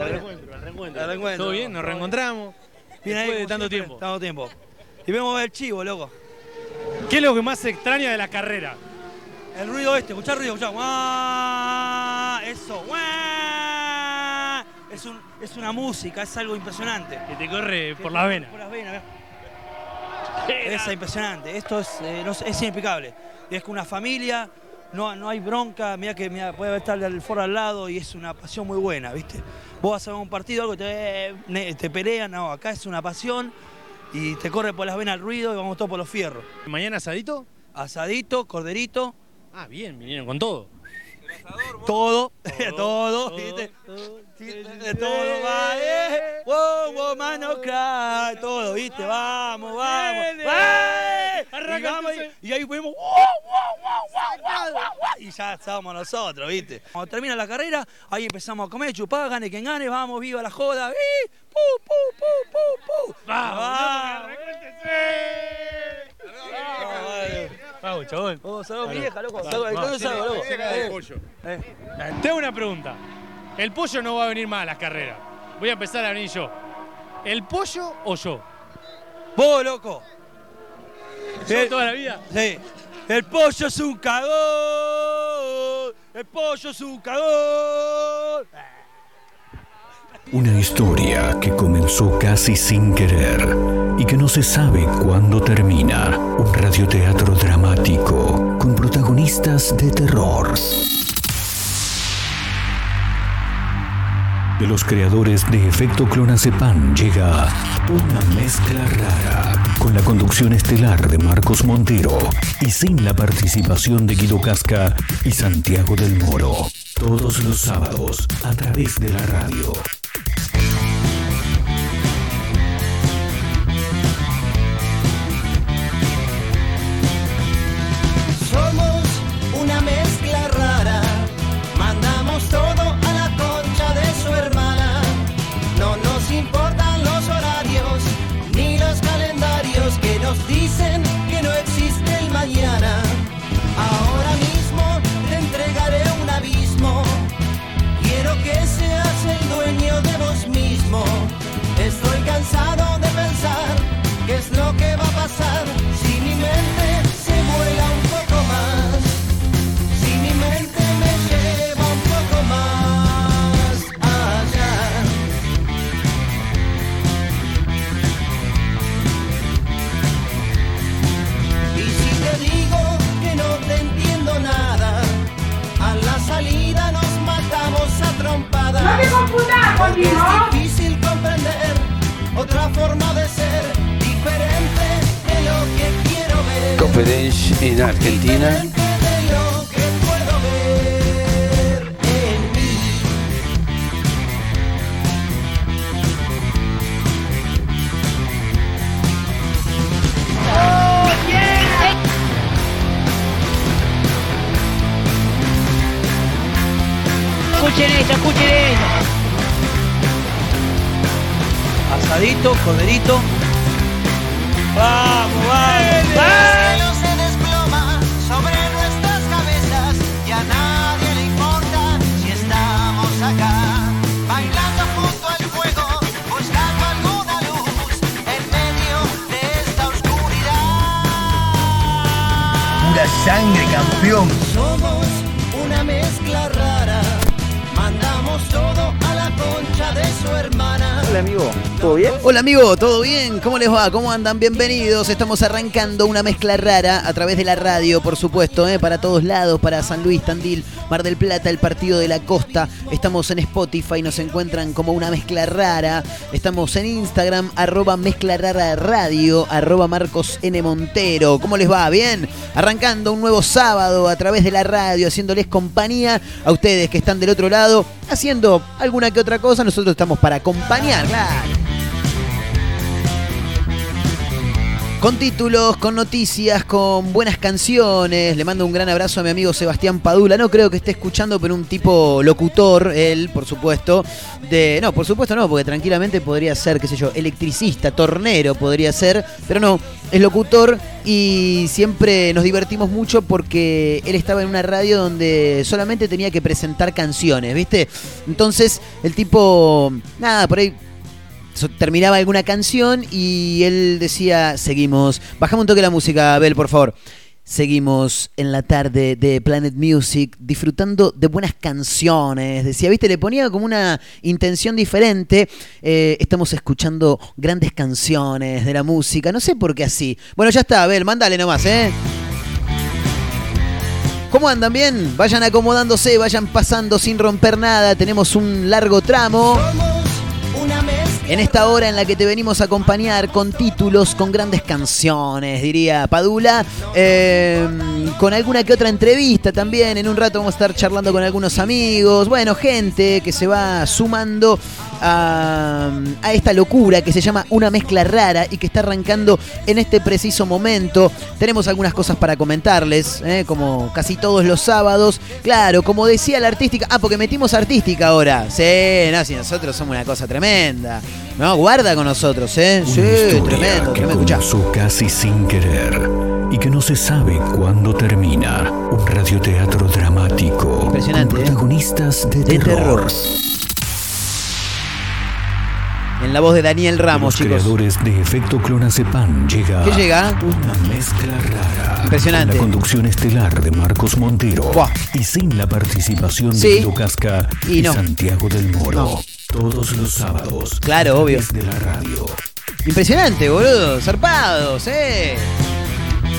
¿Todo El bien? reencuentro, el reencuentro. ¿Todo bien? Nos reencontramos. Bien ahí, después de tanto siempre, tiempo. Tanto tiempo. Y vemos el chivo, loco. ¿Qué es lo que más se extraña de la carrera? El ruido este, escuchá el ruido, escuchá. ¡Guau! Eso. Es, un, es una música, es algo impresionante. Que te corre por las venas. Por las venas, Es impresionante, esto es, eh, no es inexplicable. Es que una familia, no, no hay bronca, mira que mirá, puede estar el foro al lado y es una pasión muy buena, ¿viste? Vos vas a ver un partido, algo te, te pelean, no, acá es una pasión y te corre por las venas el ruido y vamos todos por los fierros. ¿Mañana asadito? Asadito, corderito, Ah, bien, vinieron con todo. todo, todo, ¿viste? De todo, va, eh. Wow, wow, mano, crack, todo, ¿viste? Vamos, vamos. Vamos, entonces. y, y ahí vemos, wow, wow, wow, wow, wow, wow, wow, y ya estamos nosotros, ¿viste? Cuando termina la carrera, ahí empezamos a comer, chupar, gane quien gane, vamos, viva la joda, ¡eh! ¡Pu, pu, pu, pu, pu! Vamos, vale. Vamos, chabón. Vamos, salud, mi Vale. vieja, loco. ¿dónde salgo, loco? Eh, eh. Te hago una pregunta. El pollo no va a venir más a las carreras. Voy a empezar a venir yo. ¿El pollo o yo? Vos, loco. ¿Yo El- toda la vida? Sí. El pollo es un cagón. El pollo es un cagón. Una historia que comenzó casi sin querer y que no se sabe cuándo termina. Un radioteatro dramático con protagonistas de terror. De los creadores de Efecto Clonazepam llega una mezcla rara con la conducción estelar de Marcos Montero y sin la participación de Guido Casca y Santiago del Moro. Todos los sábados a través de la radio. Bien? Hola amigo, ¿todo bien? ¿Cómo les va? ¿Cómo andan? Bienvenidos. Estamos arrancando una mezcla rara a través de la radio, por supuesto, ¿eh? para todos lados, para San Luis, Tandil, Mar del Plata, el Partido de la Costa. Estamos en Spotify, nos encuentran como una mezcla rara. Estamos en Instagram, arroba mezcla rara radio, arroba Marcos N. Montero. ¿Cómo les va? ¿Bien? Arrancando un nuevo sábado a través de la radio, haciéndoles compañía a ustedes que están del otro lado, haciendo alguna que otra cosa. Nosotros estamos para acompañar, claro. Con títulos, con noticias, con buenas canciones. Le mando un gran abrazo a mi amigo Sebastián Padula. No creo que esté escuchando, pero un tipo locutor, él, por supuesto. De, no, por supuesto no, porque tranquilamente podría ser, qué sé yo, electricista, tornero podría ser, pero no, es locutor y siempre nos divertimos mucho porque él estaba en una radio donde solamente tenía que presentar canciones, ¿viste? Entonces, el tipo, nada, por ahí terminaba alguna canción y él decía, seguimos, bajamos un toque la música, Abel, por favor. Seguimos en la tarde de Planet Music disfrutando de buenas canciones. Decía, viste, le ponía como una intención diferente. Eh, estamos escuchando grandes canciones de la música. No sé por qué así. Bueno, ya está, Abel, mándale nomás, ¿eh? ¿Cómo andan bien? Vayan acomodándose, vayan pasando sin romper nada. Tenemos un largo tramo. Una mezcla En esta hora en la que te venimos a acompañar con títulos, con grandes canciones, diría Padula, eh, con alguna que otra entrevista también. En un rato vamos a estar charlando con algunos amigos, bueno, gente que se va sumando a, a esta locura que se llama Una Mezcla Rara y que está arrancando en este preciso momento. Tenemos algunas cosas para comentarles, eh, como casi todos los sábados. Claro, como decía la artística, ah, porque metimos artística ahora. Sí, no, si nosotros somos una cosa tremenda. No, guarda con nosotros, ¿eh? Una Sí, tremendo, que tremendo. Comenzó casi sin querer y que no se sabe cuándo termina. Un radioteatro dramático. Impresionante, Con ¿eh? protagonistas de, terror. En la voz de Daniel Ramos, Los chicos. creadores de Efecto Clonazepam llega. ¿Qué llega? Una mezcla rara. Impresionante. La conducción estelar de Marcos Montero. Buah. Y sin la participación Sí. de Guido Casca Y y, no. Santiago del Moro. No. Todos los sábados. Claro, obvio. Desde la radio. Impresionante, boludo. Zarpados, eh.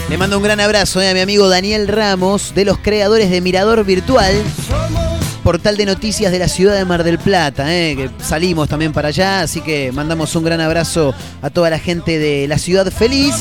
Le mando un gran abrazo eh, a mi amigo Daniel Ramos, de los creadores de Mirador Virtual, portal de noticias de la ciudad de Mar del Plata, eh, que salimos también para allá, así que mandamos un gran abrazo a toda la gente de la ciudad feliz.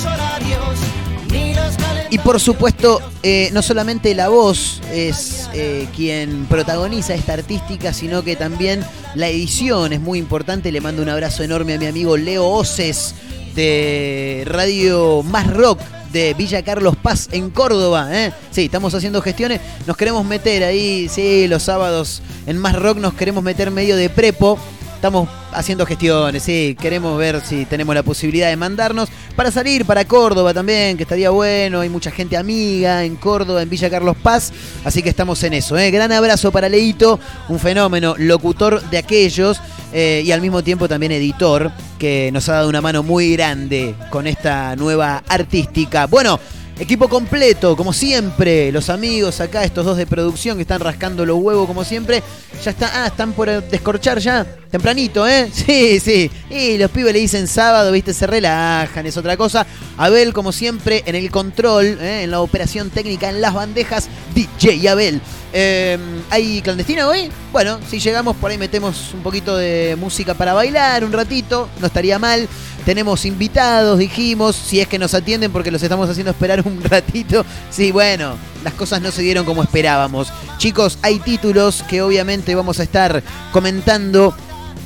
Y por supuesto, eh, no solamente la voz es eh, quien protagoniza esta artística, sino que también la edición es muy importante. Le mando un abrazo enorme a mi amigo Leo Oces de Radio Más Rock de Villa Carlos Paz en Córdoba. ¿eh? Sí, estamos haciendo gestiones. Nos queremos meter ahí, sí, los sábados en Más Rock nos queremos meter medio de prepo. Estamos haciendo gestiones, sí, queremos ver si tenemos la posibilidad de mandarnos para salir para Córdoba también, que estaría bueno, hay mucha gente amiga en Córdoba, en Villa Carlos Paz, así que estamos en eso. ¿eh? Gran abrazo para Leito, un fenómeno, locutor de aquellos eh, y al mismo tiempo también editor, que nos ha dado una mano muy grande con esta nueva artística. Bueno, Equipo completo, como siempre. Los amigos acá, estos dos de producción que están rascando los huevos como siempre. Ya está, ah, están por descorchar ya. Tempranito, ¿eh? Sí, sí. Y los pibes le dicen sábado, viste, se relajan, es otra cosa. Abel, como siempre, en el control, ¿eh? en la operación técnica, en las bandejas. DJ Abel. Eh, ¿Hay clandestina hoy? Bueno, si llegamos por ahí metemos un poquito de música para bailar un ratito, no estaría mal. Tenemos invitados, dijimos, si es que nos atienden porque los estamos haciendo esperar un ratito. Sí, bueno, las cosas no se dieron como esperábamos. Chicos, hay títulos que obviamente vamos a estar comentando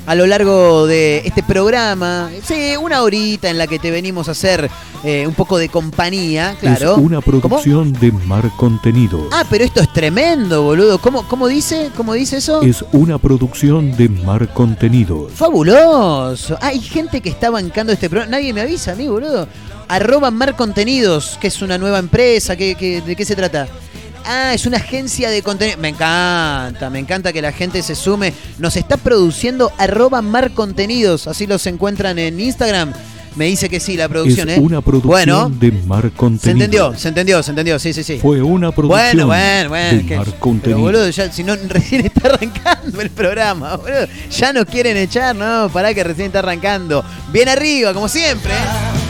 a lo largo de este programa. Sí, una horita en la que te venimos a hacer eh, un poco de compañía, claro. Es una ¿Cómo? producción de Mar Contenidos. Ah, pero esto es tremendo, boludo. ¿Cómo, cómo dice? ¿Cómo dice eso? Es una producción de Mar Contenidos. Fabuloso. Hay gente que está bancando este programa. Nadie me avisa a mí, boludo. Arroba Mar Contenidos, que es una nueva empresa. ¿qué- qué- ¿De qué se trata? Ah, es una agencia de contenido. Me encanta, me encanta que la gente se sume. Nos está produciendo arroba Mar Contenidos. Así los encuentran en Instagram. Me dice que sí, la producción, es ¿eh? una producción Bueno, de Mar Contenidos. se entendió, se entendió, se entendió. Sí, sí, sí. Fue una producción Bueno, bueno, bueno. de que- Mar pero Contenidos. boludo, ya, si no, recién está arrancando el programa, boludo. Ya nos quieren echar, no, pará que recién está arrancando. Bien arriba, como siempre. ¿eh?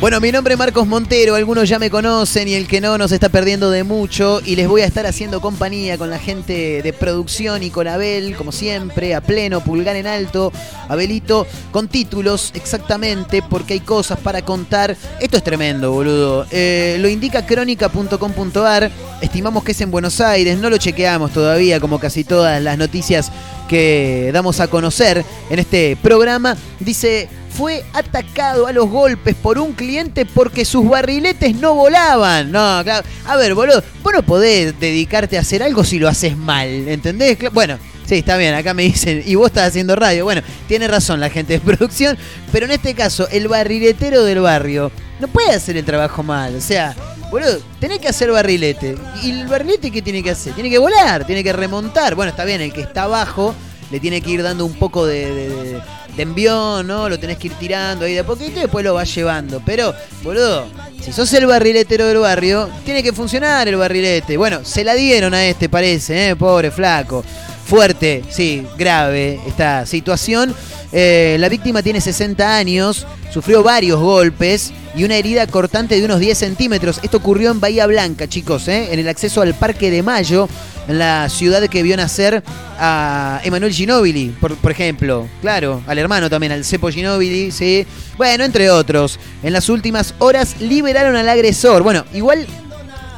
Bueno, mi nombre es Marcos Montero, algunos ya me conocen y el que no nos está perdiendo de mucho y les voy a estar haciendo compañía con la gente de producción y con Abel, como siempre, a pleno, pulgar en alto, Abelito, con títulos exactamente porque hay cosas para contar. Esto es tremendo, boludo. Eh, lo indica crónica.com.ar, estimamos que es en Buenos Aires, no lo chequeamos todavía como casi todas las noticias que damos a conocer en este programa. Dice fue atacado a los golpes por un cliente porque sus barriletes no volaban. No, claro. A ver, boludo, vos no podés dedicarte a hacer algo si lo haces mal, ¿entendés? Bueno, sí, está bien, acá me dicen, y vos estás haciendo radio. Bueno, tiene razón la gente de producción, pero en este caso, el barriletero del barrio no puede hacer el trabajo mal. O sea, boludo, tenés que hacer barrilete. ¿Y el barrilete qué tiene que hacer? Tiene que volar, tiene que remontar. Bueno, está bien, el que está abajo le tiene que ir dando un poco de, de- envión, ¿no? Lo tenés que ir tirando ahí de a poquito y después lo vas llevando. Pero, boludo, si sos el barriletero del barrio, tiene que funcionar el barrilete. Bueno, se la dieron a este, parece, ¿eh? Pobre flaco. Fuerte, sí, grave esta situación. Eh, la víctima tiene 60 años, sufrió varios golpes y una herida cortante de unos 10 centímetros. Esto ocurrió en Bahía Blanca, chicos, ¿eh? en el acceso al Parque de Mayo, en la ciudad que vio nacer a Emanuel Ginóbili, por, ejemplo. Claro, al hermano también, al Cepo Ginóbili, ¿sí? Bueno, entre otros. En las últimas horas liberaron al agresor. Bueno, igual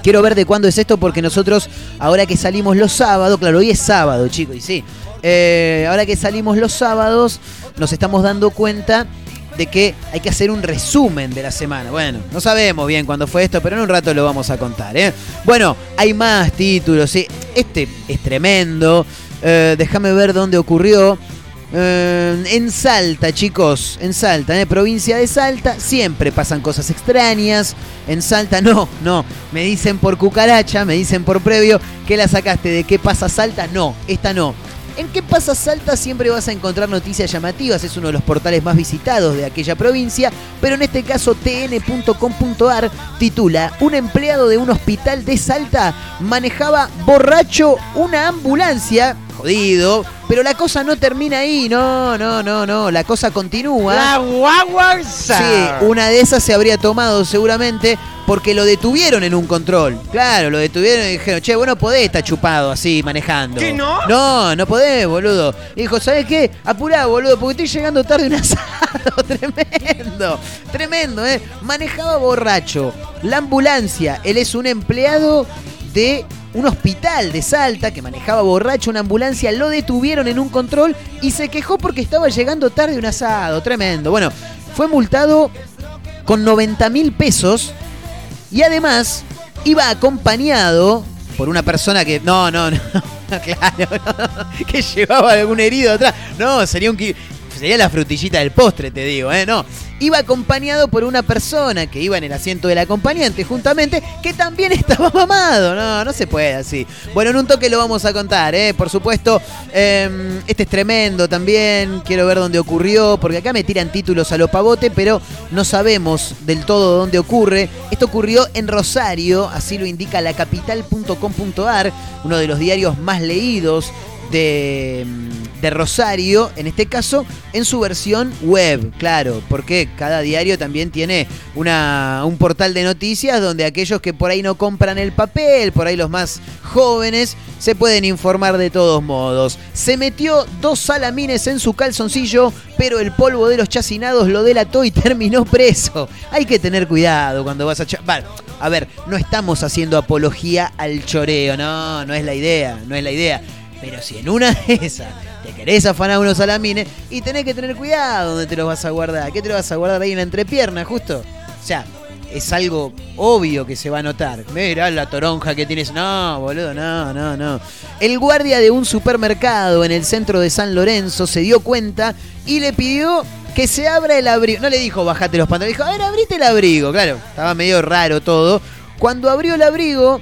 Quiero ver de cuándo es esto porque nosotros, ahora que salimos los sábados, claro, hoy es sábado, chicos, y sí. eh, ahora que salimos los sábados, nos estamos dando cuenta de que hay que hacer un resumen de la semana. Bueno, no sabemos bien cuándo fue esto, pero en un rato lo vamos a contar. ¿eh? Bueno, hay más títulos, sí. Este es tremendo. Eh, Déjame ver dónde ocurrió. Eh, en Salta, chicos, en Salta, en provincia de Salta, siempre pasan cosas extrañas. En Salta, no, no. Me dicen por cucaracha, me dicen por previo, que la sacaste de qué pasa Salta? No, esta no. En qué pasa Salta siempre vas a encontrar noticias llamativas, es uno de los portales más visitados de aquella provincia, pero en este caso tn.com.ar titula, un empleado de un hospital de Salta manejaba borracho una ambulancia, jodido, pero la cosa no termina ahí, no, no, no, no, la cosa continúa. La guaguarza. Sí, una de esas se habría tomado seguramente porque lo detuvieron en un control. Claro, lo detuvieron y dijeron, che, vos no podés estar chupado así manejando. ¿Qué no? No, no podés, boludo. Y dijo, ¿sabés qué? Apurá, boludo, porque estoy llegando tarde a un asado. tremendo, tremendo, ¿eh? Manejaba borracho. La ambulancia, él es un empleado de un hospital de Salta que manejaba borracho una ambulancia, lo detuvieron en un control y se quejó porque estaba llegando tarde un asado. Tremendo. Bueno, fue multado con 90 mil pesos y además iba acompañado por una persona que. No, no, no. Claro, no, que llevaba algún herido atrás. No, sería un. Sería la frutillita del postre, te digo, ¿eh? No. Iba acompañado por una persona que iba en el asiento del acompañante, juntamente, que también estaba mamado. No, no se puede así. Bueno, en un toque lo vamos a contar, ¿eh? Por supuesto, eh, este es tremendo también. Quiero ver dónde ocurrió, porque acá me tiran títulos a lo pavote, pero no sabemos del todo dónde ocurre. Esto ocurrió en Rosario, así lo indica lacapital.com.ar, uno de los diarios más leídos de, de Rosario, en este caso, en su versión web, claro, porque cada diario también tiene una, un portal de noticias donde aquellos que por ahí no compran el papel, por ahí los más jóvenes, se pueden informar de todos modos. Se metió dos salamines en su calzoncillo, pero el polvo de los chacinados lo delató y terminó preso. Hay que tener cuidado cuando vas a... Bueno, a ver, no estamos haciendo apología al choreo, no, no es la idea, no es la idea. Pero si en una de esas te querés afanar unos salamines y tenés que tener cuidado donde te los vas a guardar. ¿Qué te los vas a guardar ahí en la entrepierna, justo? O sea, es algo obvio que se va a notar. Mirá la toronja que tienes. No, boludo, no, no, no. El guardia de un supermercado en el centro de San Lorenzo se dio cuenta y le pidió que se abra el abrigo. No le dijo bajate los pantalones, dijo, a ver, abrite el abrigo. Claro, estaba medio raro todo. Cuando abrió el abrigo,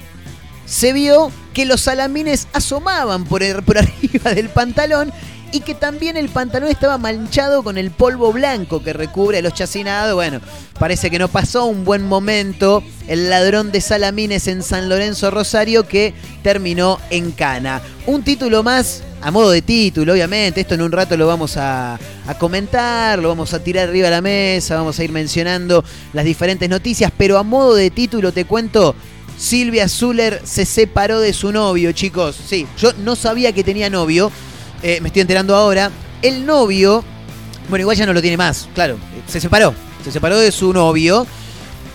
se vio que los salamines asomaban por, el- por arriba del pantalón y que también el pantalón estaba manchado con el polvo blanco que recubre a los chacinados. Bueno, parece que no pasó un buen momento el ladrón de salamines en San Lorenzo Rosario que terminó en cana. Un título más, a modo de título, obviamente, esto en un rato lo vamos a, a comentar, lo vamos a tirar arriba de la mesa, vamos a ir mencionando las diferentes noticias, pero a modo de título te cuento Silvia Zuller se separó de su novio, chicos. Sí, yo no sabía que tenía novio. eh, me estoy enterando ahora. El novio, bueno, igual ya no lo tiene más, claro. Se separó. Se separó de su novio.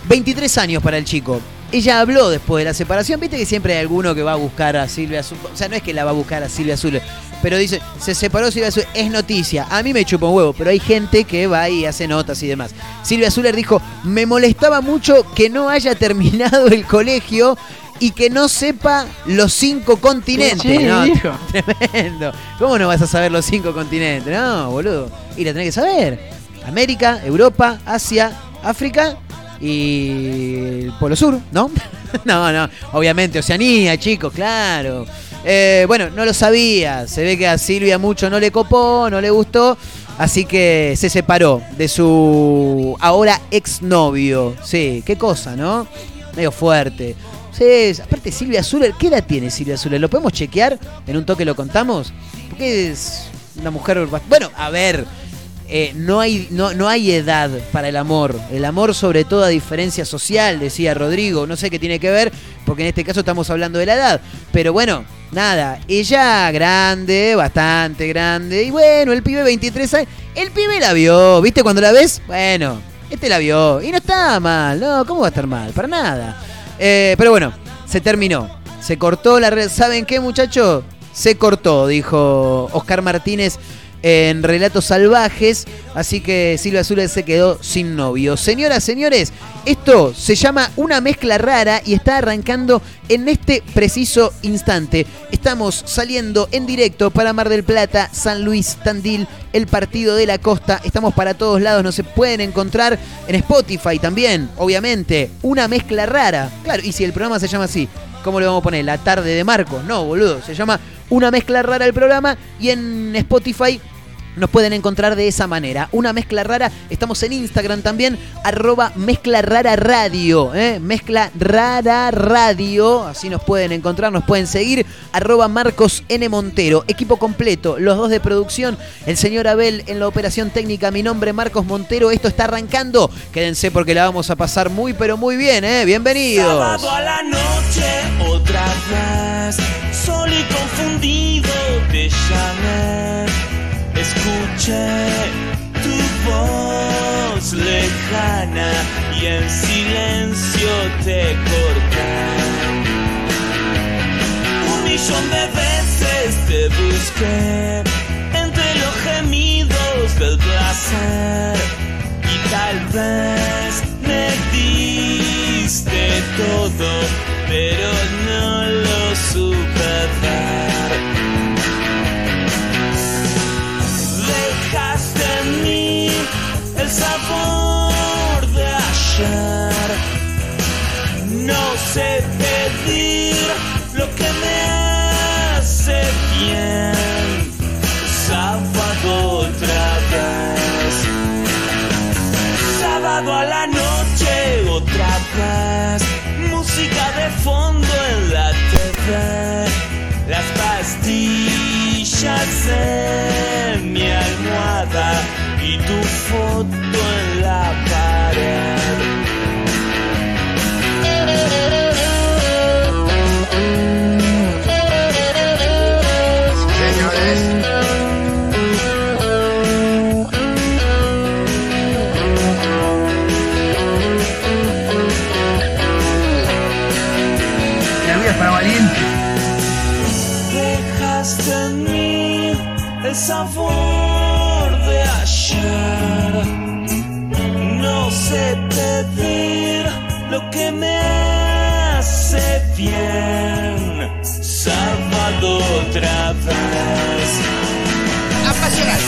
23 años para el chico. Ella habló después de la separación. Viste que siempre hay alguno que va a buscar a Silvia Zuller. O sea, no es que la va a buscar a Silvia Zuller. Pero dice, se separó Silvia Zuller, es noticia. A mí me chupa un huevo, pero hay gente que va y hace notas y demás. Silvia Zuller dijo, me molestaba mucho que no haya terminado el colegio y que no sepa los cinco continentes. Sí, No. Tremendo. ¿Cómo no vas a saber los cinco continentes? No, boludo. Y la tenés que saber. América, Europa, Asia, África y el Polo Sur, ¿no? no, no. Obviamente, Oceanía, chicos, claro. Eh, bueno, no lo sabía. Se ve que a Silvia mucho no le copó, no le gustó. Así que se separó de su ahora exnovio. Sí, qué cosa, ¿no? Medio fuerte. Sí, aparte Silvia Zuller, ¿qué edad tiene Silvia Zuller? ¿Lo podemos chequear? En un toque lo contamos. Porque es una mujer... Bueno, a ver, eh, no, hay, no, no hay edad para el amor. El amor sobre todo a diferencia social, decía Rodrigo. No sé qué tiene que ver, porque en este caso estamos hablando de la edad. Pero bueno, nada, ella grande, bastante grande. Y bueno, el pibe 23 años, el pibe la vio, ¿viste? Cuando la ves, bueno, este la vio. Y no está mal, no, ¿cómo va a estar mal? Para nada. Eh, pero bueno, se terminó. Se cortó la red. ¿Saben qué, muchachos? Se cortó, dijo Oscar Martínez en Relatos Salvajes. Así que Silvia Zuller se quedó sin novio. Señoras, señores, esto se llama una mezcla rara y está arrancando en este preciso instante. Estamos saliendo en directo para Mar del Plata, San Luis, Tandil, el partido de la costa. Estamos para todos lados, nos se pueden encontrar en Spotify también, obviamente. Una mezcla rara. Claro, y si el programa se llama así, ¿cómo le vamos a poner? La tarde de Marcos. No, boludo, se llama Una mezcla rara el programa y en Spotify nos pueden encontrar de esa manera. Una mezcla rara. Estamos en Instagram también. Arroba mezcla rara radio. ¿eh? Mezcla rara radio. Así nos pueden encontrar, nos pueden seguir. Arroba Marcos N. Montero. Equipo completo. Los dos de producción. El señor Abel en la operación técnica. Mi nombre Marcos Montero. Esto está arrancando. Quédense porque la vamos a pasar muy pero muy bien. ¿eh? Bienvenidos. Sábado a la noche, otra y confundido te. Escuché tu voz lejana y en silencio te corté. Un millón de veces te busqué entre los gemidos del placer y tal vez me diste todo, pero no lo supe. Sabor de ayer. No sé pedir lo que me hace bien. Sábado otra vez. Sábado a la noche otra vez. Música de fondo en la TV. Las pastillas en Dejaste en mí el sabor de ayer. No sé pedir lo que me hace bien. Sábado otra vez.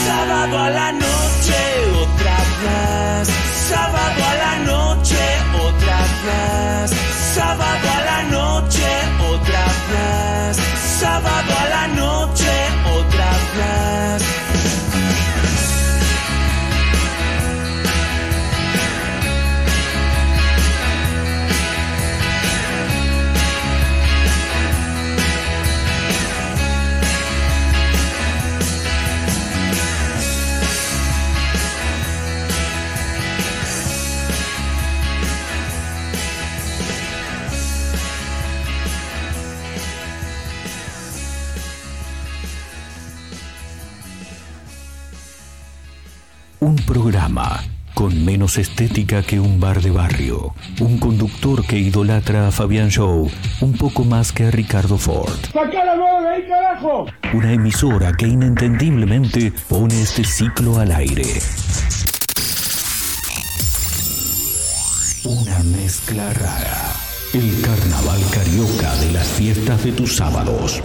Sábado a la noche otra vez. Sábado a la noche otra vez. Sábado a la noche vez. Sábado a la noche Un programa con menos estética que un bar de barrio. Un conductor que idolatra a Fabián Show un poco más que a Ricardo Ford. ¡Sacá la mano de ahí, carajo! Una emisora que inentendiblemente pone este ciclo al aire. Una mezcla rara. El carnaval carioca de las fiestas de tus sábados.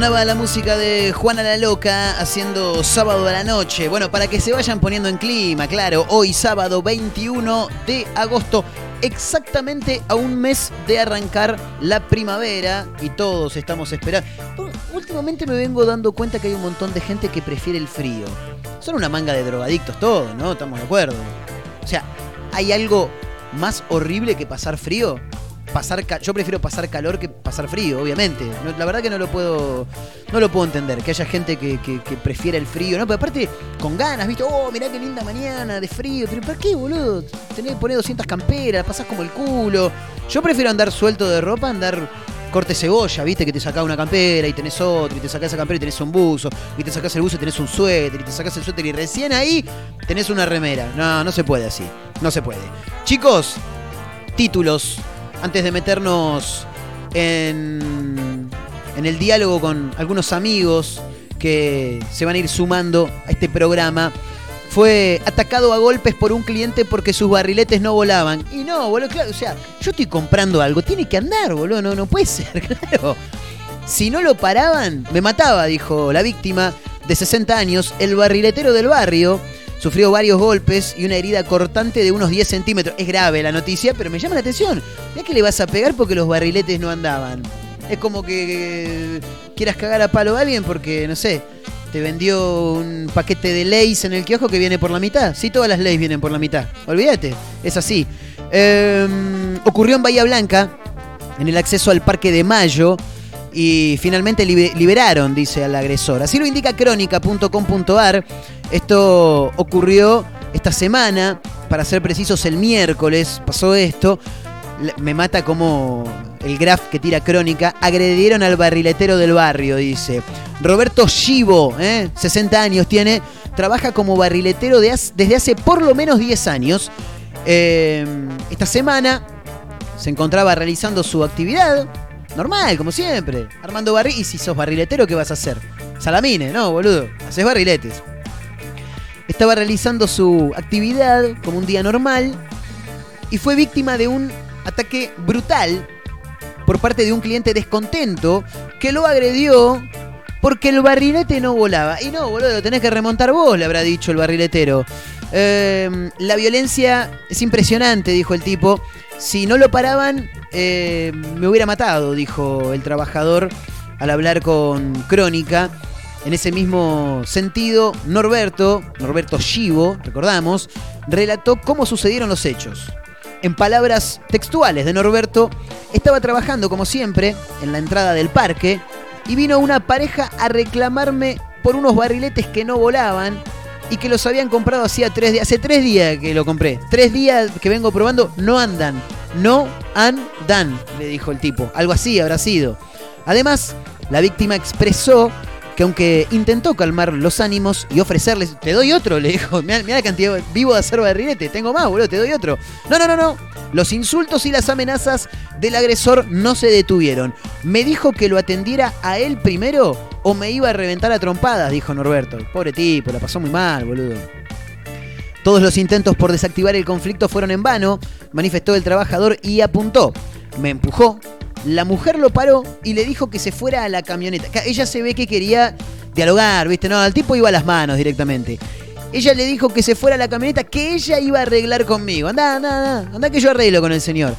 Sonaba la música de Juana la Loca haciendo sábado a la noche. Bueno, para que se vayan poniendo en clima, claro, hoy sábado 21 de agosto, exactamente a un mes de arrancar la primavera y todos estamos esperando. Últimamente me vengo dando cuenta que hay un montón de gente que prefiere el frío. Son una manga de drogadictos todos, ¿no? Estamos de acuerdo. O sea, ¿hay algo más horrible que pasar frío? Pasar yo prefiero pasar calor que pasar frío, obviamente. La verdad que no lo puedo no lo puedo entender, que haya gente que, prefiera el frío, ¿no? Pero aparte, con ganas, ¿viste? Oh, mirá qué linda mañana de frío. Pero ¿para qué, boludo? Tenés que poner 200 camperas, pasás como el culo. Yo prefiero andar suelto de ropa, andar corte cebolla, ¿viste? Que te sacás una campera y tenés otro, y te sacás esa campera y tenés un buzo, y te sacás el buzo y tenés un suéter, y te sacás el suéter y recién ahí tenés una remera. No, no se puede así. No se puede. Chicos, títulos antes de meternos en, en el diálogo con algunos amigos que se van a ir sumando a este programa. Fue atacado a golpes por un cliente porque sus barriletes no volaban. Y no, boludo, claro, o sea, yo estoy comprando algo, tiene que andar, boludo, no, no puede ser, claro. Si no lo paraban, me mataba, dijo la víctima de 60 años, el barriletero del barrio. Sufrió varios golpes y una herida cortante de unos 10 centímetros. Es grave la noticia, pero me llama la atención. Mirá que le vas a pegar porque los barriletes no andaban. Es como que quieras cagar a palo a alguien porque, no sé, te vendió un paquete de leyes en el kiosco que viene por la mitad. Sí, todas las leyes vienen por la mitad. Olvídate, es así. Eh, ocurrió en Bahía Blanca, en el acceso al Parque de Mayo. Y finalmente libe- liberaron, dice al agresor. Así lo indica crónica.com.ar. Esto ocurrió esta semana, para ser precisos, el miércoles pasó esto. Me mata como el graf que tira crónica. Agredieron al barriletero del barrio, dice. Roberto Chivo, ¿eh? 60 años tiene. Trabaja como barriletero desde hace por lo menos 10 años. Eh, esta semana se encontraba realizando su actividad. Normal, como siempre. Armando barril. Y si sos barriletero, ¿qué vas a hacer? Salamine, no, boludo. Haces barriletes. Estaba realizando su actividad como un día normal. Y fue víctima de un ataque brutal por parte de un cliente descontento que lo agredió porque el barrilete no volaba. Y no, boludo, lo tenés que remontar vos, le habrá dicho el barriletero. Eh, la violencia es impresionante, dijo el tipo. Si no lo paraban, eh, me hubiera matado, dijo el trabajador al hablar con Crónica. En ese mismo sentido, Norberto, Norberto Chivo, recordamos, relató cómo sucedieron los hechos. En palabras textuales de Norberto, estaba trabajando como siempre en la entrada del parque y vino una pareja a reclamarme por unos barriletes que no volaban y que los habían comprado hacía tres días. Hace tres días que lo compré. Tres días que vengo probando, no andan. No andan, le dijo el tipo. Algo así habrá sido. Además, la víctima expresó que aunque intentó calmar los ánimos y ofrecerles, te doy otro, le dijo, mira la cantidad, vivo de hacer barrilete, tengo más, boludo, te doy otro. No, no, no, no. Los insultos y las amenazas del agresor no se detuvieron. Me dijo que lo atendiera a él primero o me iba a reventar a trompadas, dijo Norberto. Pobre tipo, la pasó muy mal, boludo. Todos los intentos por desactivar el conflicto fueron en vano, manifestó el trabajador y apuntó. Me empujó, la mujer lo paró y le dijo que se fuera a la camioneta. Ca- Ella se ve que quería dialogar, ¿viste? No, el tipo iba a las manos directamente. Ella le dijo que se fuera a la camioneta, que ella iba a arreglar conmigo. Anda, anda, anda que yo arreglo con el señor.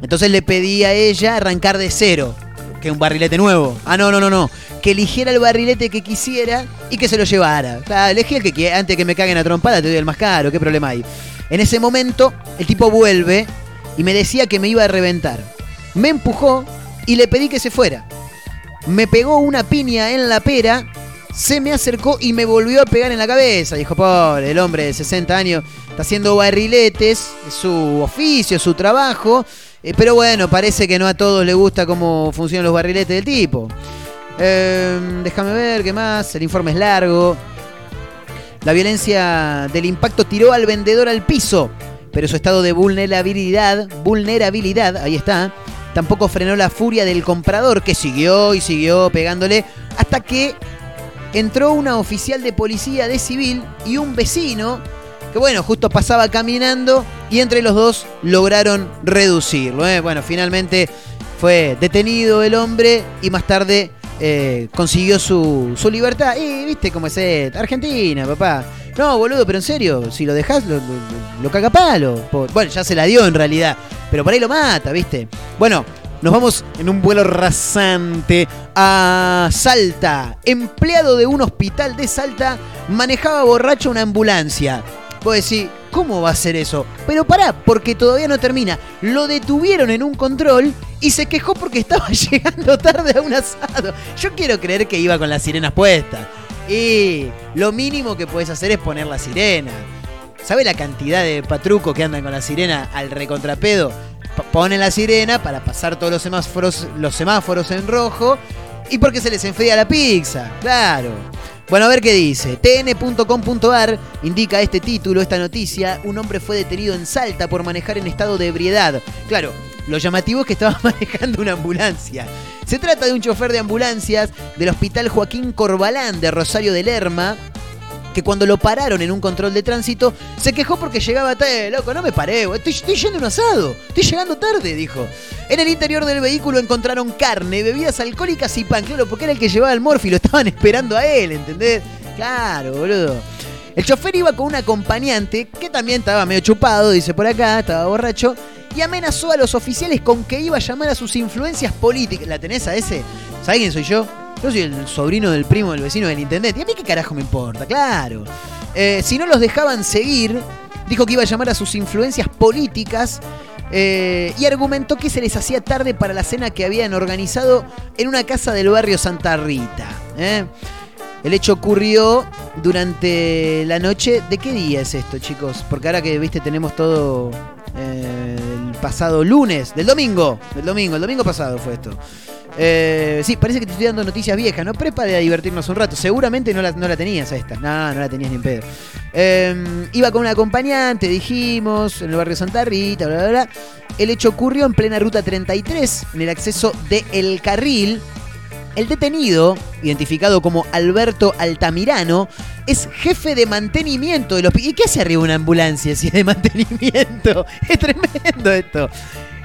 Entonces le pedí a ella arrancar de cero, que un barrilete nuevo. Ah, no, no, no, no. Que eligiera el barrilete que quisiera y que se lo llevara. Claro, elegí el que quiera. Antes que me caguen a trompada, te doy el más caro. ¿Qué problema hay? En ese momento, el tipo vuelve y me decía que me iba a reventar. Me empujó y le pedí que se fuera. Me pegó una piña en la pera, se me acercó y me volvió a pegar en la cabeza. Dijo, pobre, el hombre de 60 años está haciendo barriletes, es su oficio, su trabajo. eh, pero bueno, parece que no a todos les gusta cómo funcionan los barriletes del tipo. Eh, déjame ver qué más. El informe es largo. La violencia del impacto tiró al vendedor al piso, pero su estado de vulnerabilidad, vulnerabilidad, ahí está, tampoco frenó la furia del comprador que siguió y siguió pegándole hasta que entró una oficial de policía de civil y un vecino que bueno, justo pasaba caminando y entre los dos lograron reducirlo. ¿eh? Bueno, finalmente fue detenido el hombre y más tarde eh, consiguió su, su libertad. Y viste cómo es esto? Argentina, papá. No, boludo, pero en serio, si lo dejás, lo, lo- lo caga palo. Bueno, ya se la dio en realidad, pero por ahí lo mata, viste. Bueno, nos vamos en un vuelo rasante a Salta. Empleado de un hospital de Salta manejaba borracho una ambulancia. Vos decís, ¿cómo va a ser eso? Pero pará, porque todavía no termina. Lo detuvieron en un control y se quejó porque estaba llegando tarde a un asado. Yo quiero creer que iba con las sirenas puestas. Y lo mínimo que puedes hacer es poner la sirena. ¿Sabe la cantidad de patrucos que andan con la sirena al recontrapedo? Ponen la sirena para pasar todos los semáforos, los semáforos en rojo y porque se les enfría la pizza. Claro. Bueno, a ver qué dice. tn.com.ar indica este título, esta noticia. Un hombre fue detenido en Salta por manejar en estado de ebriedad. Claro, lo llamativo es que estaba manejando una ambulancia. Se trata de un chofer de ambulancias del Hospital Joaquín Corbalán de Rosario de Lerma, que cuando lo pararon en un control de tránsito, se quejó porque llegaba tarde. Loco, no me paré, estoy, estoy yendo un asado, estoy llegando tarde, dijo. En el interior del vehículo encontraron carne, bebidas alcohólicas y pan, claro, porque era el que llevaba el morfi, lo estaban esperando a él, ¿entendés? Claro, boludo. El chofer iba con un acompañante que también estaba medio chupado, dice por acá, estaba borracho, y amenazó a los oficiales con que iba a llamar a sus influencias políticas. ¿La tenés a ese? ¿Sabés quién soy yo? Yo soy el sobrino del primo del vecino del intendente. ¿Y a mí qué carajo me importa? Claro. Eh, si no los dejaban seguir, dijo que iba a llamar a sus influencias políticas eh, y argumentó que se les hacía tarde para la cena que habían organizado en una casa del barrio Santa Rita. ¿eh? El hecho ocurrió durante la noche. ¿De qué día es esto, chicos? Porque ahora que viste tenemos todo el pasado lunes, del domingo, del domingo, el domingo pasado fue esto. Eh, sí, parece que te estoy dando noticias viejas, ¿no? Pero para divertirnos un rato. Seguramente no la, no la tenías esta. No, no la tenías ni en pedo. Eh, iba con un acompañante, dijimos, en el barrio Santa Rita, bla, bla, bla. El hecho ocurrió en plena ruta 33, en el acceso de El Carril. El detenido, identificado como Alberto Altamirano, es jefe de mantenimiento del hospital. ¿Y qué hace arriba una ambulancia si es de mantenimiento? Es tremendo esto.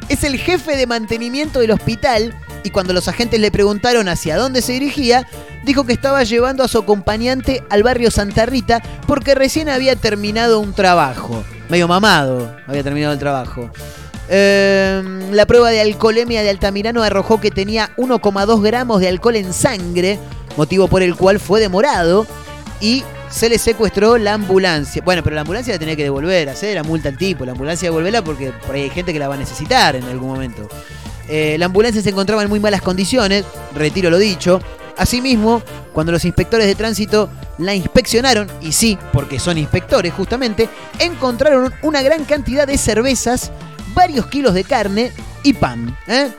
Es el jefe de mantenimiento del hospital y cuando los agentes le preguntaron hacia dónde se dirigía, dijo que estaba llevando a su acompañante al barrio Santa Rita porque recién había terminado un trabajo. Medio mamado había terminado el trabajo. Eh, la prueba de alcoholemia de Altamirano arrojó que tenía 1,2 gramos de alcohol en sangre, motivo por el cual fue demorado y se le secuestró la ambulancia. Bueno, pero la ambulancia la tenía que devolver, hacer la multa al tipo. La ambulancia devolverla porque por ahí hay gente que la va a necesitar en algún momento. Eh, la ambulancia se encontraba en muy malas condiciones, retiro lo dicho. Asimismo, cuando los inspectores de tránsito la inspeccionaron, y sí, porque son inspectores justamente, encontraron una gran cantidad de cervezas, varios kilos de carne y pan. ¿eh?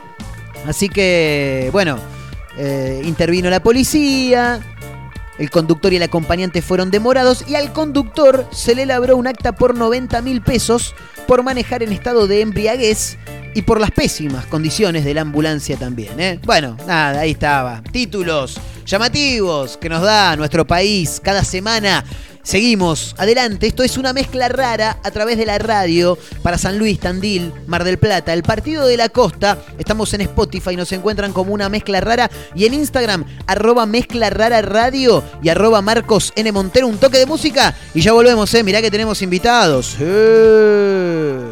Así que, bueno, eh, intervino la policía, el conductor y el acompañante fueron demorados y al conductor se le labró un acta por 90 mil pesos por manejar en estado de embriaguez y por las pésimas condiciones de la ambulancia también. ¿eh? Bueno, nada, ahí estaba. Títulos. llamativos que nos da nuestro país cada semana. Seguimos adelante, esto es una mezcla rara a través de la radio para San Luis, Tandil, Mar del Plata, el partido de la costa. Estamos en Spotify, nos encuentran como una mezcla rara y en Instagram, arroba mezcla rara radio y arroba Marcos N. Montero, un toque de música y ya volvemos, eh. Mirá que tenemos invitados. Eh.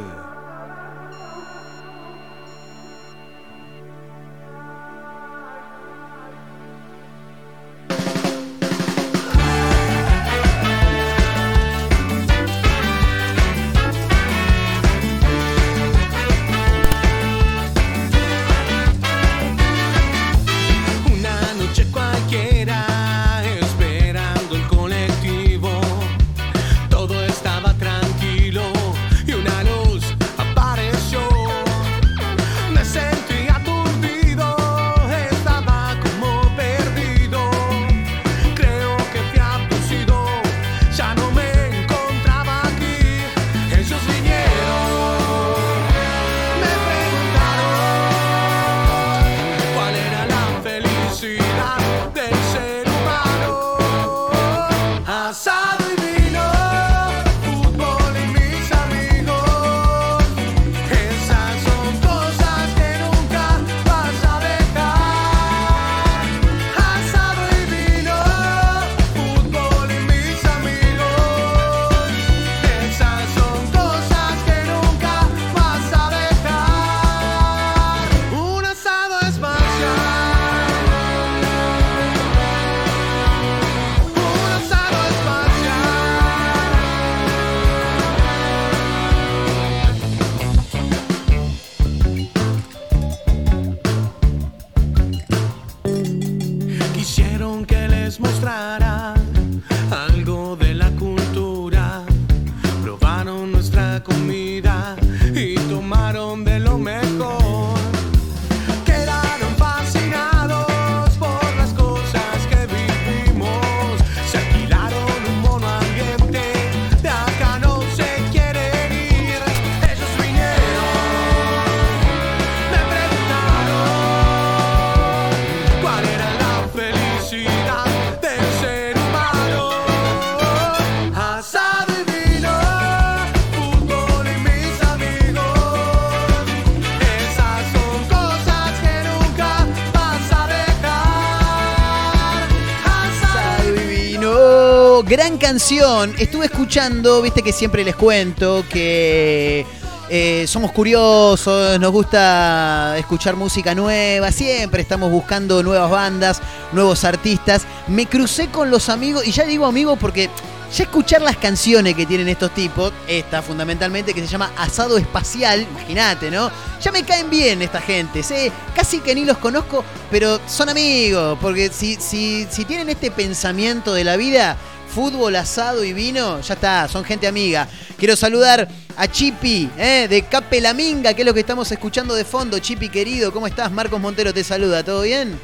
Canción. Estuve escuchando, viste que siempre les cuento que eh, somos curiosos, nos gusta escuchar música nueva, siempre estamos buscando nuevas bandas, nuevos artistas. Me crucé con los amigos, y ya digo amigos porque ya escuchar las canciones que tienen estos tipos, esta fundamentalmente que se llama Asado Espacial, imagínate, ¿no? Ya me caen bien esta gente, sé, casi que ni los conozco, pero son amigos, porque si, si, si tienen este pensamiento de la vida, fútbol, asado y vino, ya está, son gente amiga. Quiero saludar a Chipi, ¿eh? de Capelaminga, que es lo que estamos escuchando de fondo. Chipi querido, ¿cómo estás? Marcos Montero te saluda, ¿todo bien?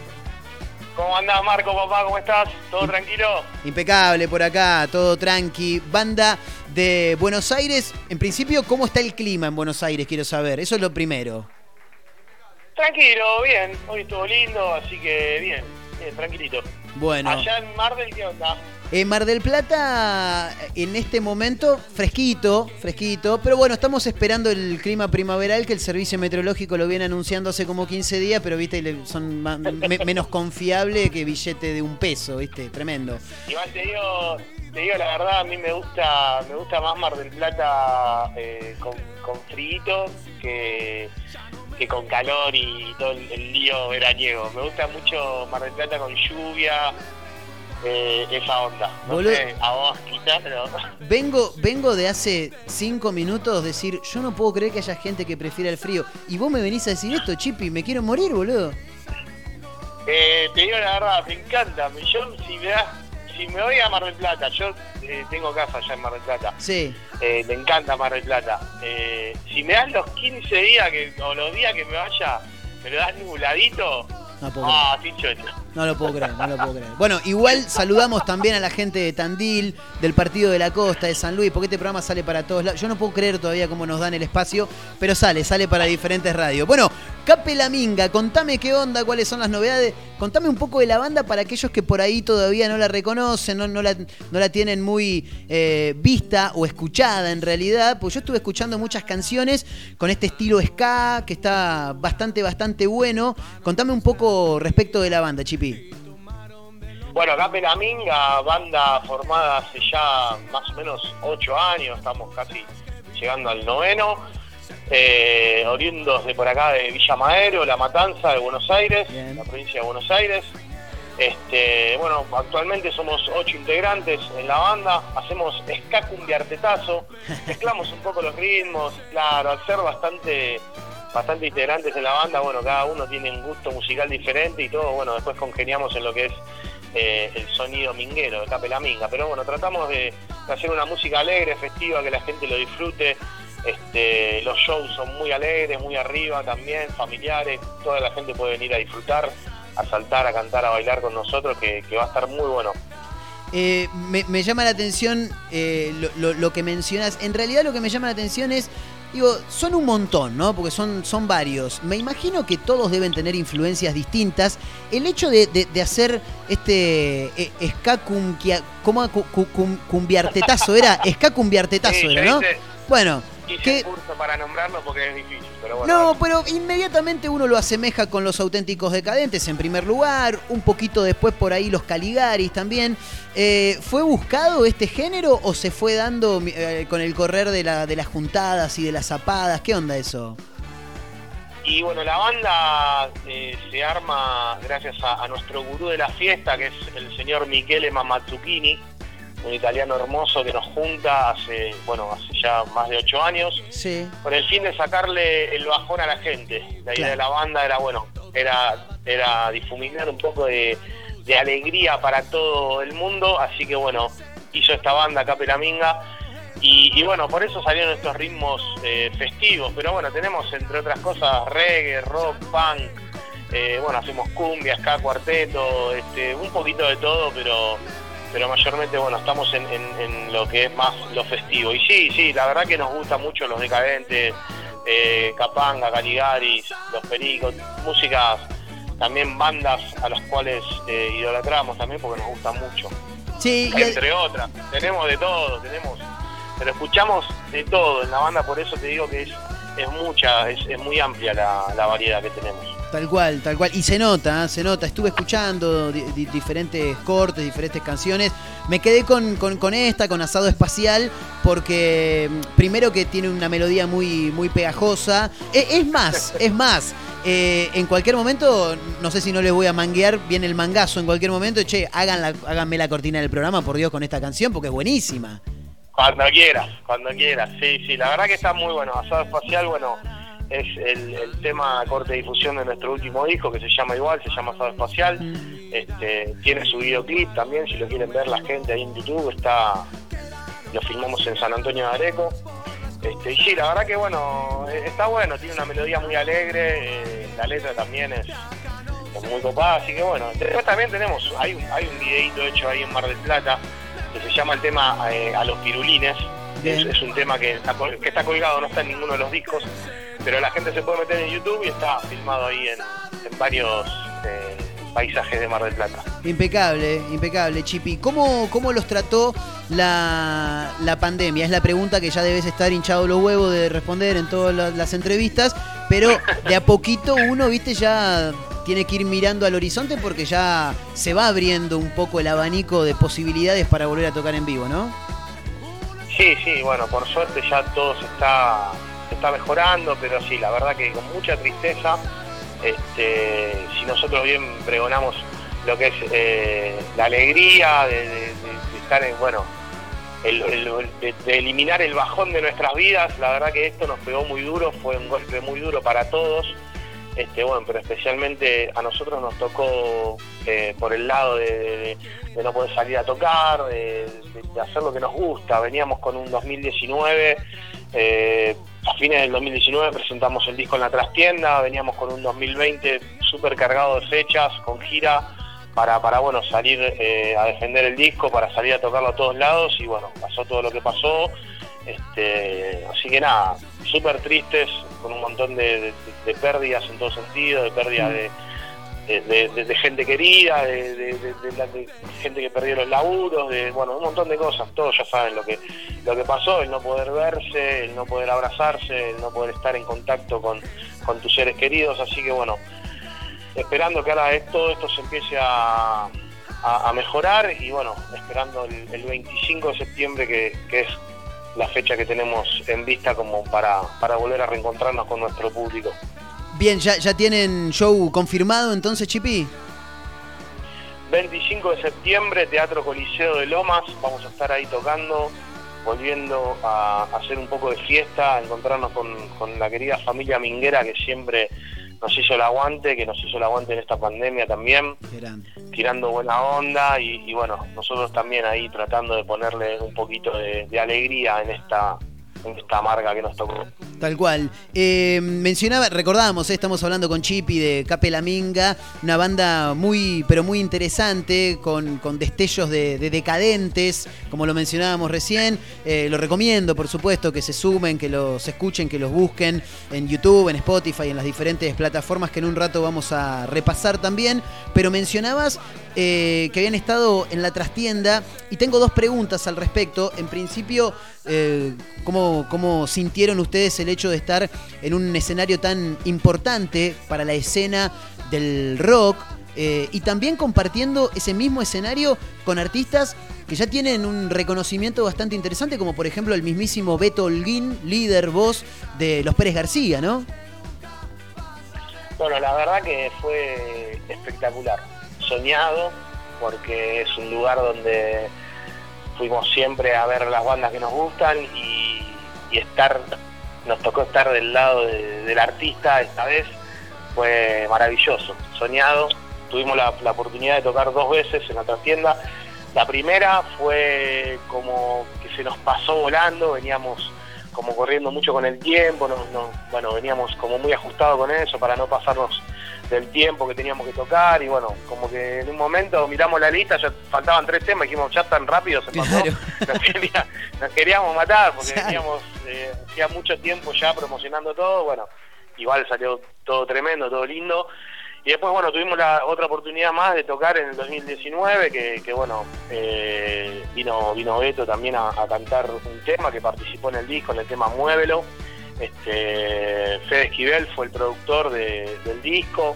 ¿Cómo andás, Marco, papá? ¿Cómo estás? ¿Todo tranquilo? Impecable por acá, todo tranqui. Banda de Buenos Aires. En principio, ¿cómo está el clima en Buenos Aires? Quiero saber. Eso es lo primero. Tranquilo, bien. Hoy estuvo lindo, así que bien, tranquilito. Bueno. Allá en Mar del, ¿qué onda? En Mar del Plata, en este momento, fresquito, fresquito. Pero bueno, estamos esperando el clima primaveral que el servicio meteorológico lo viene anunciando hace como 15 días, pero viste, son me- menos confiable que billete de un peso, viste, tremendo. Igual te digo, te digo la verdad, a mí me gusta, me gusta más Mar del Plata eh, con, con que, que con calor y todo el, el lío veraniego. Me gusta mucho Mar del Plata con lluvia, eh, esa onda. No Boludo. sé, a vos quizás, pero... Vengo, vengo de hace cinco minutos decir, yo no puedo creer que haya gente que prefiera el frío. Y vos me venís a decir esto, Chipi, me quiero morir, boludo. Eh, te digo la verdad, me encanta. Yo, si me das, si me voy a Mar del Plata, yo eh, tengo casa allá en Mar del Plata. Sí. Eh, me encanta Mar del Plata. Eh, si me das los 15 días que, o los días que me vaya, me lo das nubladito, No puedo Ah, Tinchocho. No lo puedo creer, no lo puedo creer. Bueno, igual saludamos también a la gente de Tandil, del Partido de la Costa, de San Luis, porque este programa sale para todos lados. Yo no puedo creer todavía cómo nos dan el espacio, pero sale, sale para diferentes radios. Bueno, Cape La Minga, contame qué onda, cuáles son las novedades. Contame un poco de la banda para aquellos que por ahí todavía no la reconocen, no, no, la, no la tienen muy eh, vista o escuchada en realidad. Pues yo estuve escuchando muchas canciones con este estilo ska que está bastante, bastante bueno. Contame un poco respecto de la banda, Chipi. Bueno, acá Pelaminga, banda formada hace ya más o menos ocho años, estamos casi llegando al noveno, eh, oriundos de por acá de Villa Madero, La Matanza de Buenos Aires, la provincia de Buenos Aires. Este, bueno, actualmente somos ocho integrantes en la banda, hacemos ska cumbiartetazo, mezclamos un poco los ritmos, claro, al ser bastante bastante integrantes en la banda, bueno, cada uno tiene un gusto musical diferente y todo, bueno, después congeniamos en lo que es eh, el sonido minguero de Capela Minga. Pero bueno, tratamos de, hacer una música alegre, festiva, que la gente lo disfrute. Este, los shows son muy alegres, muy arriba también, familiares, toda la gente puede venir a disfrutar, a saltar, a cantar, a bailar con nosotros, que, va a estar muy bueno. Eh, me, llama la atención eh, lo- lo que mencionas. En realidad lo que me llama la atención es, digo, son un montón, ¿no? Porque son, son varios. Me imagino que todos deben tener influencias distintas. El hecho de, de- de hacer este eh, cum- cumbiartetazo, era ska cumbiartetazo, Sí, era, ¿no? hice- Bueno, Hice ¿qué? un curso para nombrarlo porque es difícil, pero bueno. No, pero inmediatamente uno lo asemeja con los auténticos decadentes en primer lugar, un poquito después por ahí los Caligaris también. Eh, ¿Fue buscado este género o se fue dando eh, con el correr de, la, de las juntadas y de las zapadas? ¿Qué onda eso? Y bueno, la banda eh, se arma gracias a, a nuestro gurú de la fiesta, que es el señor Michele Mamazzucchini, un italiano hermoso que nos junta hace, bueno, hace ya más de ocho años, Sí. con el fin de sacarle el bajón a la gente. La idea Claro. de la banda era, bueno, era, era difuminar un poco de, de alegría para todo el mundo, así que bueno, hizo esta banda Capela Minga. Y, y bueno, por eso salieron estos ritmos eh, festivos, pero bueno, tenemos entre otras cosas reggae, rock, punk, eh, bueno, hacemos cumbia, ska, cuarteto, este, un poquito de todo, pero pero mayormente, bueno, estamos en, en- en lo que es más lo festivo. Y sí, sí, la verdad que nos gustan mucho los decadentes, eh, Capanga, Caligaris, Los Pericos, músicas, también bandas a las cuales eh, idolatramos también porque nos gustan mucho. Sí, Entre otras, tenemos de todo, tenemos, pero escuchamos de todo en la banda, por eso te digo que es, es mucha, es, es muy amplia la, la variedad que tenemos. Tal cual, tal cual. Y se nota, ¿eh? se nota. Estuve escuchando di- di- diferentes cortes, diferentes canciones. Me quedé con, con- con esta, con Asado Espacial, porque mm, primero que tiene una melodía muy, muy pegajosa. E- es más, es más. eh, en cualquier momento, no sé si no les voy a manguear, viene el mangazo en cualquier momento. Che, hagan la- háganme la cortina del programa, por Dios, con esta canción, porque es buenísima. Cuando quieras, cuando quieras, sí, sí, la verdad que está muy bueno. Asado Espacial, bueno, es el, el tema corte de difusión de nuestro último disco que se llama igual, se llama Asado Espacial. Este, tiene su videoclip también, si lo quieren ver la gente ahí en YouTube, está lo filmamos en San Antonio de Areco. Este, y sí, la verdad que bueno, eh, está bueno, tiene una melodía muy alegre, eh, la letra también es, es muy copada, así que bueno, después también tenemos, hay un, hay un videito hecho ahí en Mar del Plata que se llama el tema eh, A los pirulines, es, es un tema que está, que está colgado, no está en ninguno de los discos, pero la gente se puede meter en YouTube y está filmado ahí en, en varios eh, paisajes de Mar del Plata. Impecable, impecable, Chipi. ¿Cómo, cómo los trató la, la pandemia? Es la pregunta que ya debes estar hinchado los huevos de responder en todas la- las entrevistas, pero de a poquito uno, viste, ya tiene que ir mirando al horizonte porque ya se va abriendo un poco el abanico de posibilidades para volver a tocar en vivo, ¿no? Sí, sí, bueno, por suerte ya todo se está, está mejorando, pero sí, la verdad que con mucha tristeza, este, si nosotros bien pregonamos lo que es eh, la alegría de, estar en, bueno, el- de, eliminar el bajón de nuestras vidas, la verdad que esto nos pegó muy duro, fue un golpe muy duro para todos, este, bueno, pero especialmente a nosotros nos tocó eh, por el lado de, no poder salir a tocar, de hacer lo que nos gusta. Veníamos con un 2019, eh, a fines del 2019 presentamos el disco en la trastienda, veníamos con un 2020 súper cargado de fechas, con gira, para, para bueno, salir eh, a defender el disco, para salir a tocarlo a todos lados y bueno, pasó todo lo que pasó. Este, así que nada, súper tristes, con un montón de, de- de pérdidas en todo sentido, de pérdidas de, de, gente querida, de, gente que perdió los laburos, de bueno, un montón de cosas. Todos ya saben lo que lo que pasó, el no poder verse, el no poder abrazarse, el no poder estar en contacto con, con tus seres queridos. Así que bueno, esperando que ahora todo esto se empiece a, a- a mejorar y bueno, esperando el, el 25 de septiembre que, que es la fecha que tenemos en vista como para, para volver a reencontrarnos con nuestro público. Bien, ¿ya, ya tienen show confirmado entonces, Chipi? 25 de septiembre, Teatro Coliseo de Lomas, vamos a estar ahí tocando, volviendo a hacer un poco de fiesta, a encontrarnos con, con la querida familia Minguera que siempre nos hizo el aguante, que nos hizo el aguante en esta pandemia también, tirando buena onda y, y bueno, nosotros también ahí tratando de ponerle un poquito de, de alegría en esta, esta amarga que nos tocó. Tal cual. Eh, mencionaba, recordábamos, eh, estamos hablando con Chipi de Cape La Minga, una banda muy, pero muy interesante, con, destellos de, de decadentes, como lo mencionábamos recién. Eh, lo recomiendo, por supuesto, que se sumen, que los escuchen, que los busquen en YouTube, en Spotify, en las diferentes plataformas que en un rato vamos a repasar también. Pero mencionabas que habían estado en la trastienda y tengo dos preguntas al respecto. En principio, eh, ¿cómo, ¿cómo sintieron ustedes el hecho de estar en un escenario tan importante para la escena del rock? eh, y también compartiendo ese mismo escenario con artistas que ya tienen un reconocimiento bastante interesante, como por ejemplo el mismísimo Beto Holguín, líder voz de Los Pérez García, ¿no? Bueno, la verdad que fue espectacular, soñado, porque es un lugar donde fuimos siempre a ver las bandas que nos gustan y, estar, nos tocó estar del lado de- del artista esta vez, fue maravilloso, soñado. Tuvimos la, la oportunidad de tocar dos veces en otra tienda. La primera fue como que se nos pasó volando, veníamos como corriendo mucho con el tiempo, no, no- bueno, veníamos como muy ajustados con eso para no pasarnos del tiempo que teníamos que tocar y bueno, como que en un momento miramos la lista, ya faltaban tres temas, dijimos ya tan rápido se pasó, nos, quería- nos queríamos matar porque Claro. veníamos eh, hacía mucho tiempo ya promocionando todo, bueno, igual salió todo tremendo, todo lindo. Y después, bueno, tuvimos la otra oportunidad más de tocar en el 2019, que, que, bueno, eh, vino vino Beto también a, a cantar un tema que participó en el disco, en el tema Muévelo. Este, Fede Esquivel fue el productor de- del disco.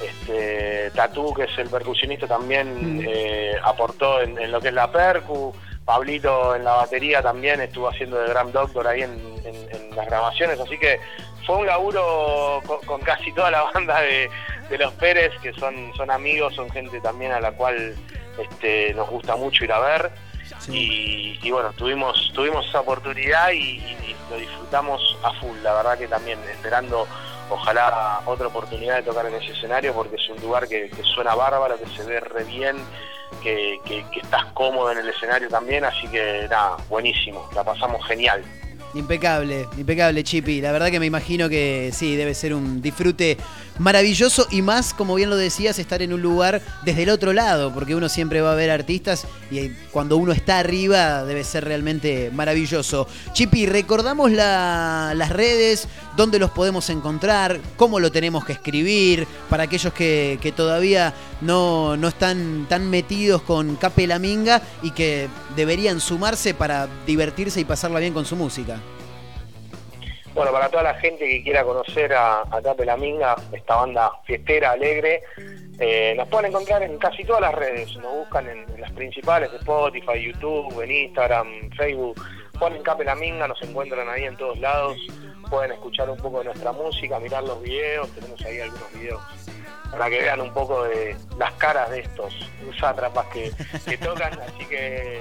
Este, Tatú, que es el percusionista, también eh, aportó en, en lo que es la percu. Pablito en la batería también estuvo haciendo de Grand Doctor ahí en, en- en las grabaciones. Así que fue un laburo con, con casi toda la banda de, de los Pérez, que son, son amigos, son gente también a la cual este, nos gusta mucho ir a ver. Y, y bueno, tuvimos, tuvimos esa oportunidad y, lo disfrutamos a full. La verdad que también esperando ojalá otra oportunidad de tocar en ese escenario porque es un lugar que, que suena bárbaro, que se ve re bien, que, que- que estás cómodo en el escenario también, así que nada, buenísimo, la pasamos genial. Impecable, impecable, Chipi. La verdad que me imagino que sí, debe ser un disfrute maravilloso y más, como bien lo decías, estar en un lugar desde el otro lado, porque uno siempre va a ver artistas y cuando uno está arriba debe ser realmente maravilloso. Chipi, recordamos la- las redes, dónde los podemos encontrar, cómo lo tenemos que escribir, para aquellos que, que todavía no, no están tan metidos con Cape la Minga y que deberían sumarse para divertirse y pasarla bien con su música. Bueno, para toda la gente que quiera conocer a, a Tape la Minga, esta banda fiestera, alegre, eh, nos pueden encontrar en casi todas las redes. Nos buscan en, las principales, Spotify, YouTube, en Instagram, Facebook. Ponen Cape la Minga, nos encuentran ahí en todos lados. Pueden escuchar un poco de nuestra música, mirar los videos. Tenemos ahí algunos videos para que vean un poco de las caras de estos sátrapas que, tocan. Así que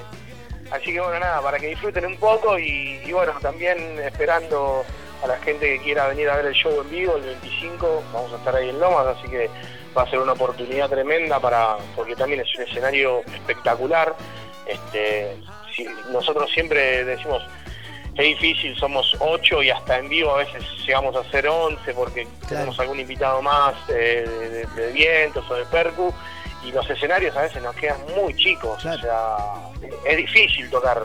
Así que bueno, nada, para que disfruten un poco y, bueno, también esperando a la gente que quiera venir a ver el show en vivo el 25, vamos a estar ahí en Lomas, así que va a ser una oportunidad tremenda para, porque también es un escenario espectacular. Este, nosotros siempre decimos, es difícil, somos ocho y hasta en vivo a veces llegamos a ser 11 porque tenemos algún invitado más eh, de, de- vientos o de percu y los escenarios a veces nos quedan muy chicos, o sea, es difícil tocar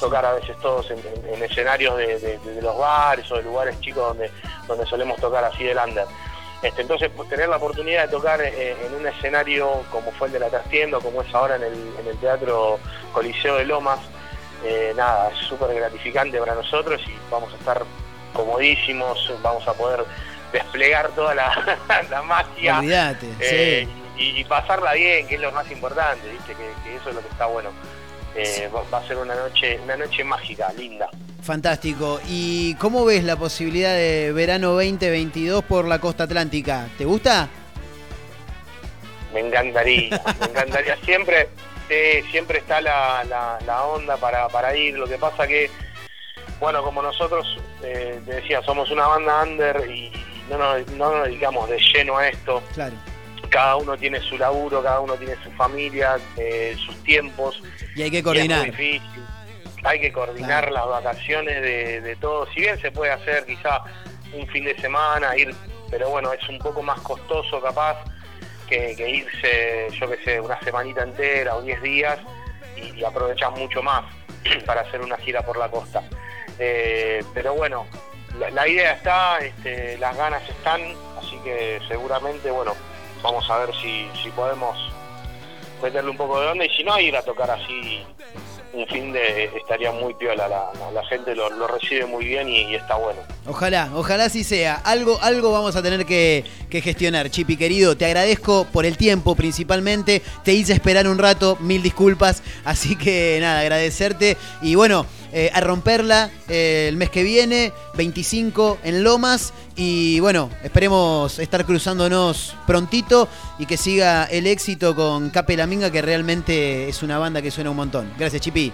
tocar a veces todos en, en- en escenarios de, de- de los bares o de lugares chicos donde, donde solemos tocar así del under. Este, entonces, pues, tener la oportunidad de tocar eh, en un escenario como fue el de la Trastienda, o como es ahora en el, en el Teatro Coliseo de Lomas, eh, nada, es súper gratificante para nosotros y vamos a estar comodísimos, vamos a poder desplegar toda la, la magia eh, sí. y, y pasarla bien, que es lo más importante, ¿viste? Que, que eso es lo que está bueno. Eh, va, va a ser una noche, una noche mágica, linda. Fantástico. ¿Y cómo ves la posibilidad de verano 2022 por la costa atlántica? ¿Te gusta? Me encantaría, me encantaría. Siempre, sí, siempre está la, la, la onda para, para ir. Lo que pasa que, bueno, como nosotros, eh, te decía, somos una banda under y no nos, no nos dedicamos de lleno a esto. Claro. Cada uno tiene su laburo, cada uno tiene su familia, eh, sus tiempos. Y hay que coordinar. es muy difícil. Hay que coordinar las vacaciones de, de todos. Si bien se puede hacer quizá un fin de semana, ir, pero bueno, es un poco más costoso capaz que, que irse, yo qué sé, una semanita entera o 10 días y, y aprovechar mucho más para hacer una gira por la costa. Eh, pero bueno, la, la idea está, este, las ganas están, así que seguramente, bueno, vamos a ver si, si podemos meterle un poco de onda y si no, ir a tocar así un fin de estaría muy piola, la, la- gente lo, lo recibe muy bien y, y está bueno. Ojalá, ojalá así sea. Algo, algo vamos a tener que, que gestionar, Chipi querido. Te agradezco por el tiempo principalmente. Te hice esperar un rato, mil disculpas. Así que nada, agradecerte. Y bueno, eh, a romperla eh, el mes que viene, 25 en Lomas. Y bueno, esperemos estar cruzándonos prontito y que siga el éxito con Cape La Minga, que realmente es una banda que suena un montón. Gracias, Chipi.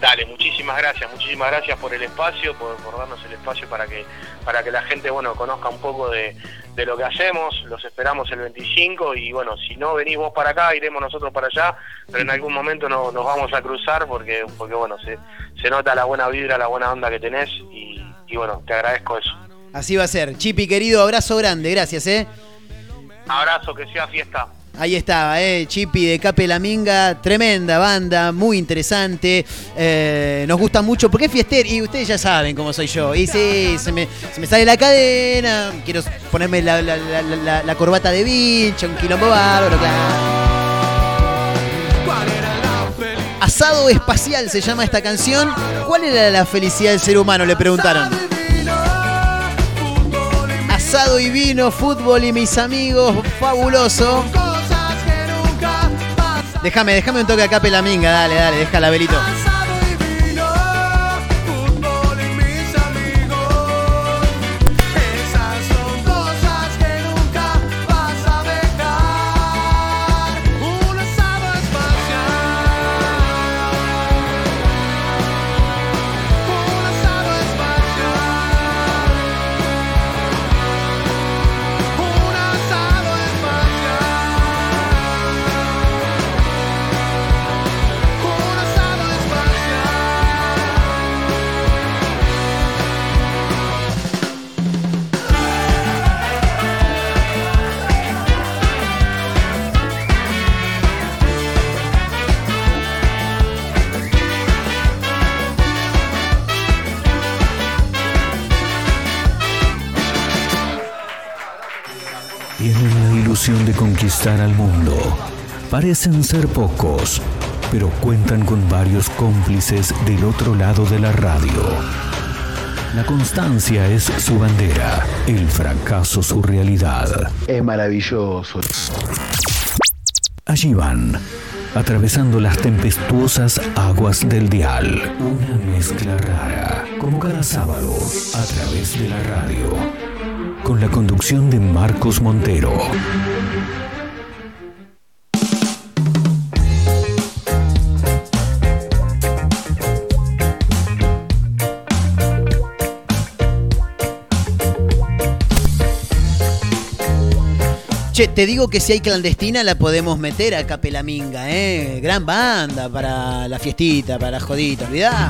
Dale, muchísimas gracias, muchísimas gracias por el espacio, por, por darnos el espacio para que para que la gente bueno conozca un poco de, de lo que hacemos. Los esperamos el 25 y bueno, si no venís vos para acá, iremos nosotros para allá, pero en algún momento no- nos vamos a cruzar porque porque bueno, se, se nota la buena vibra, la buena onda que tenés y, y bueno, te agradezco eso. Así va a ser. Chipi querido, abrazo grande. Gracias, ¿eh? Abrazo, que sea fiesta. Ahí estaba, eh, Chipi de Cape La Minga, tremenda banda, muy interesante. eh, nos gusta mucho porque es fiester y ustedes ya saben cómo soy yo. Y sí, se me, sale la cadena, quiero ponerme la, corbata de bicho, un quilombo bárbaro. Asado espacial se llama esta canción. ¿Cuál era la felicidad del ser humano? Le preguntaron. Asado y vino, fútbol y mis amigos, fabuloso. Déjame, déjame un toque acá, Pelaminga, dale, dale, déjala, Belito. Conquistar al mundo. Parecen ser pocos, pero cuentan con varios cómplices del otro lado de la radio. La constancia es su bandera, el fracaso su realidad. Es maravilloso. Allí van, atravesando las tempestuosas aguas del dial. Una mezcla rara, como cada sábado, a través de la radio. Con la conducción de Marcos Montero. Te digo que si hay clandestina la podemos meter a Capelaminga, ¿eh? Gran banda para la fiestita, para la jodita, olvidá.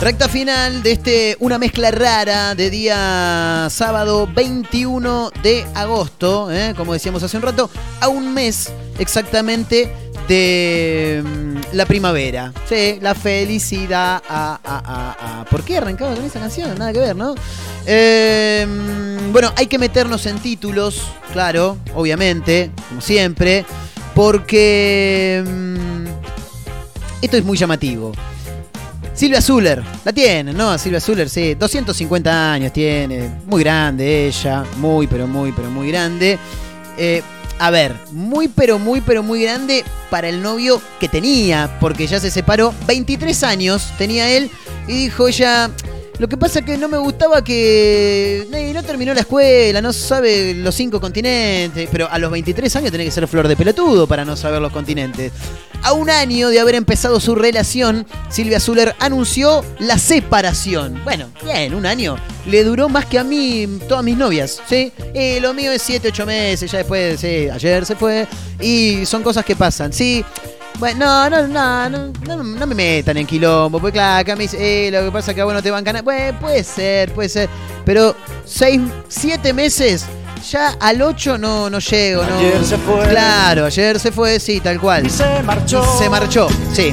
Recta final de este Una mezcla rara de día sábado 21 de agosto, ¿eh? como decíamos hace un rato, a un mes exactamente de mm, la primavera. Sí, la felicidad. A, a, a, a. ¿Por qué arrancaba con esa canción? Nada que ver, ¿no? Mm, bueno, hay que meternos en títulos, claro, obviamente, como siempre, porque mm, esto es muy llamativo. Silvia Zuller, la tiene, ¿no? Silvia Zuller, sí, 250 años tiene, muy grande ella, muy, pero muy, pero muy grande. Eh, a ver, muy, pero muy, pero muy grande para el novio que tenía, porque ya se separó, 23 años tenía él, y dijo ella, lo que pasa que no me gustaba que eh, no terminó la escuela, no sabe los cinco continentes, pero a los 23 años tiene que ser flor de pelotudo para no saber los continentes. A un año de haber empezado su relación, Silvia Zuller anunció la separación. Bueno, bien, un año. Le duró más que a mí, todas mis novias, ¿sí? Y lo mío es 7, 8 meses, ya después, sí, ayer se fue. Y son cosas que pasan, ¿sí? Bueno, no, no, no, no, no me metan en quilombo, porque claro, acá me dice, eh, lo que pasa es que a vos no te van a ganar. Bueno, puede ser, puede ser. Pero 6, 7 meses, ya al 8 no, no llego, ¿no? Ayer se fue. Claro, ayer se fue, sí, tal cual. Y se marchó. Y se marchó, sí.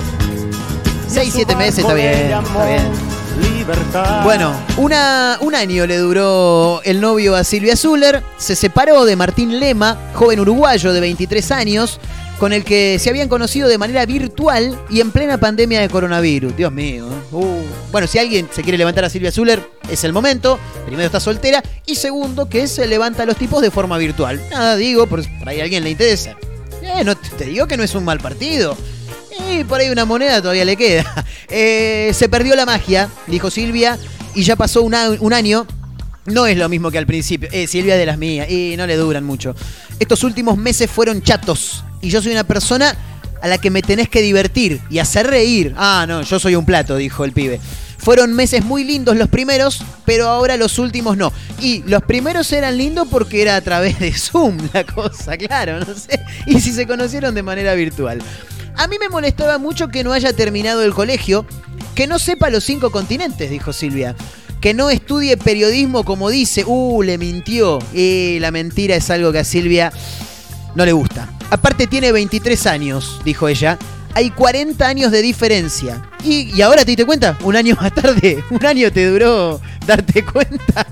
6, 7 meses está bien, está bien. Libertad. Bueno, una, un año le duró el novio a Silvia Zuller. Se separó de Martín Lema, joven uruguayo de 23 años, con el que se habían conocido de manera virtual y en plena pandemia de coronavirus. Dios mío. ¿eh? Uh. Bueno, si alguien se quiere levantar a Silvia Zuller, es el momento. Primero está soltera y segundo que se levanta a los tipos de forma virtual. Nada, digo, por, por ahí a alguien le interesa. Eh, no, te digo que no es un mal partido. Y por ahí una moneda todavía le queda. Eh, se perdió la magia, dijo Silvia, y ya pasó un año. No es lo mismo que al principio. Eh, Silvia de las mías, y no le duran mucho. Estos últimos meses fueron chatos, y yo soy una persona a la que me tenés que divertir y hacer reír. Ah, no, yo soy un plato, dijo el pibe. Fueron meses muy lindos los primeros, pero ahora los últimos no. Y los primeros eran lindos porque era a través de Zoom la cosa, claro, no sé. Y si se conocieron de manera virtual. A mí me molestaba mucho que no haya terminado el colegio, que no sepa los cinco continentes, dijo Silvia. Que no estudie periodismo como dice. Uh, le mintió. Y la mentira es algo que a Silvia no le gusta. Aparte tiene 23 años, dijo ella. Hay 40 años de diferencia. Y, ahora te diste cuenta, un año más tarde, un año te duró darte cuenta.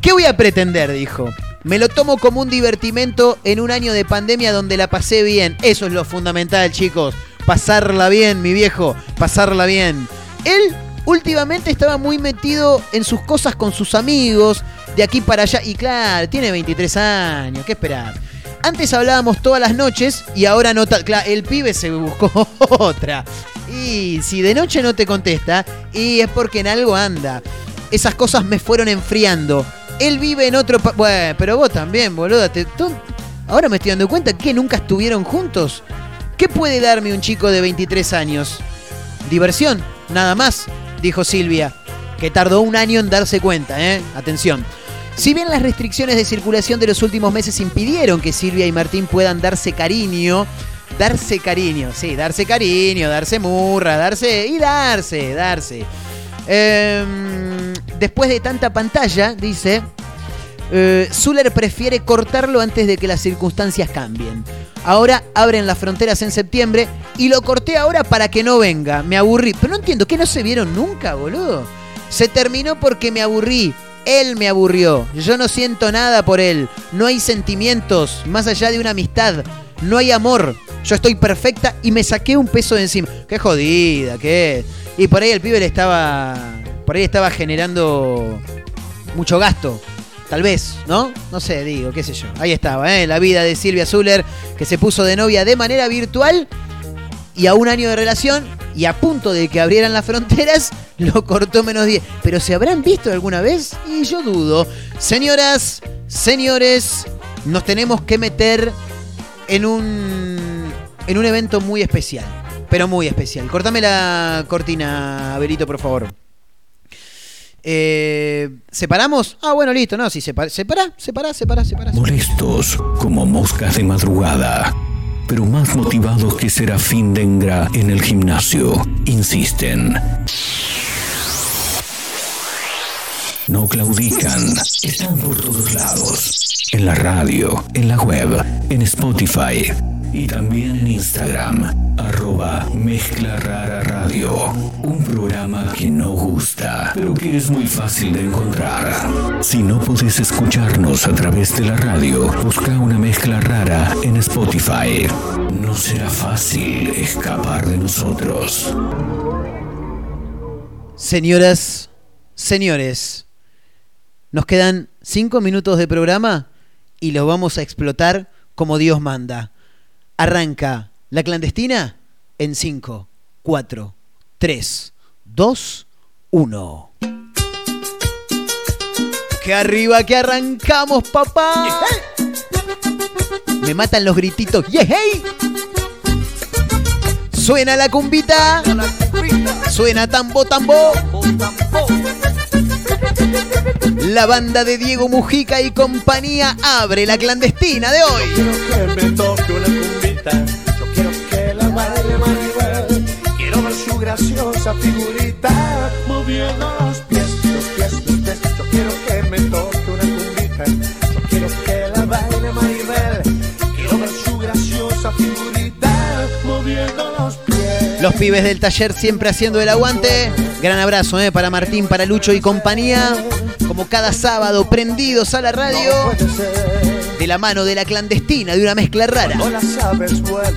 ¿Qué voy a pretender? Dijo. Me lo tomo como un divertimento en un año de pandemia donde la pasé bien. Eso es lo fundamental, chicos. Pasarla bien, mi viejo. Pasarla bien. Él últimamente estaba muy metido en sus cosas con sus amigos, de aquí para allá. Y claro, tiene 23 años. ¿Qué esperar? Antes hablábamos todas las noches y ahora no. Claro, el pibe se buscó otra. Y si de noche no te contesta, y es porque en algo anda. Esas cosas me fueron enfriando. Él vive en otro... Bueno, pero vos también, boludo. Te- Ahora me estoy dando cuenta que nunca estuvieron juntos. ¿Qué puede darme un chico de 23 años? Diversión, nada más, dijo Silvia, que tardó un año en darse cuenta, ¿eh? Atención. Si bien las restricciones de circulación de los últimos meses impidieron que Silvia y Martín puedan darse cariño, darse cariño, sí, darse cariño, darse murra, darse y darse, darse. Em, después de tanta pantalla, dice, eh, Zuller prefiere cortarlo antes de que las circunstancias cambien. Ahora abren las fronteras en septiembre y lo corté ahora para que no venga. Me aburrí. Pero no entiendo, ¿qué no se vieron nunca, boludo? Se terminó porque me aburrí. Él me aburrió. Yo no siento nada por él. No hay sentimientos más allá de una amistad. No hay amor. Yo estoy perfecta y me saqué un peso de encima. Qué jodida, qué. Y por ahí el pibe le estaba. Por ahí estaba generando mucho gasto. Tal vez, ¿no? No sé, digo, qué sé yo. Ahí estaba, ¿eh? La vida de Silvia Zuller, que se puso de novia de manera virtual y a un año de relación y a punto de que abrieran las fronteras, lo cortó menos 10. Pero ¿se habrán visto alguna vez? Y yo dudo. Señoras, señores, nos tenemos que meter en un, en un evento muy especial. Pero muy especial. Cortame la cortina, Berito, por favor. Eh, ¿Separamos? Ah, bueno, listo. No, separa, separa, separa, separa, separa. Molestos como moscas de madrugada, pero más motivados que Serafín Dengra en el gimnasio, insisten. No claudican. Están por todos lados. En la radio, en la web, en Spotify y también en Instagram. Arroba Mezcla Rara Radio. Un programa que no gusta, pero que es muy fácil de encontrar. Si no podés escucharnos a través de la radio, busca una mezcla rara en Spotify. No será fácil escapar de nosotros. Señoras, señores, nos quedan cinco minutos de programa y los vamos a explotar como Dios manda. Arranca la clandestina en 5, 4, 3, 2, 1. Que arriba que arrancamos, papá. Me matan los grititos. ¡Yeah, hey! Suena la cumbita. Suena tambo, tambo. La banda de Diego Mujica y compañía abre la clandestina de hoy. Quiero que me toque una cumbita, yo quiero que la baile Maribel. Quiero ver su graciosa figurita moviendo los Los pibes del taller siempre haciendo el aguante. Gran abrazo eh, para Martín, para Lucho y compañía. Como cada sábado, prendidos a la radio. De la mano de la clandestina, de una mezcla rara. No la sabes buena,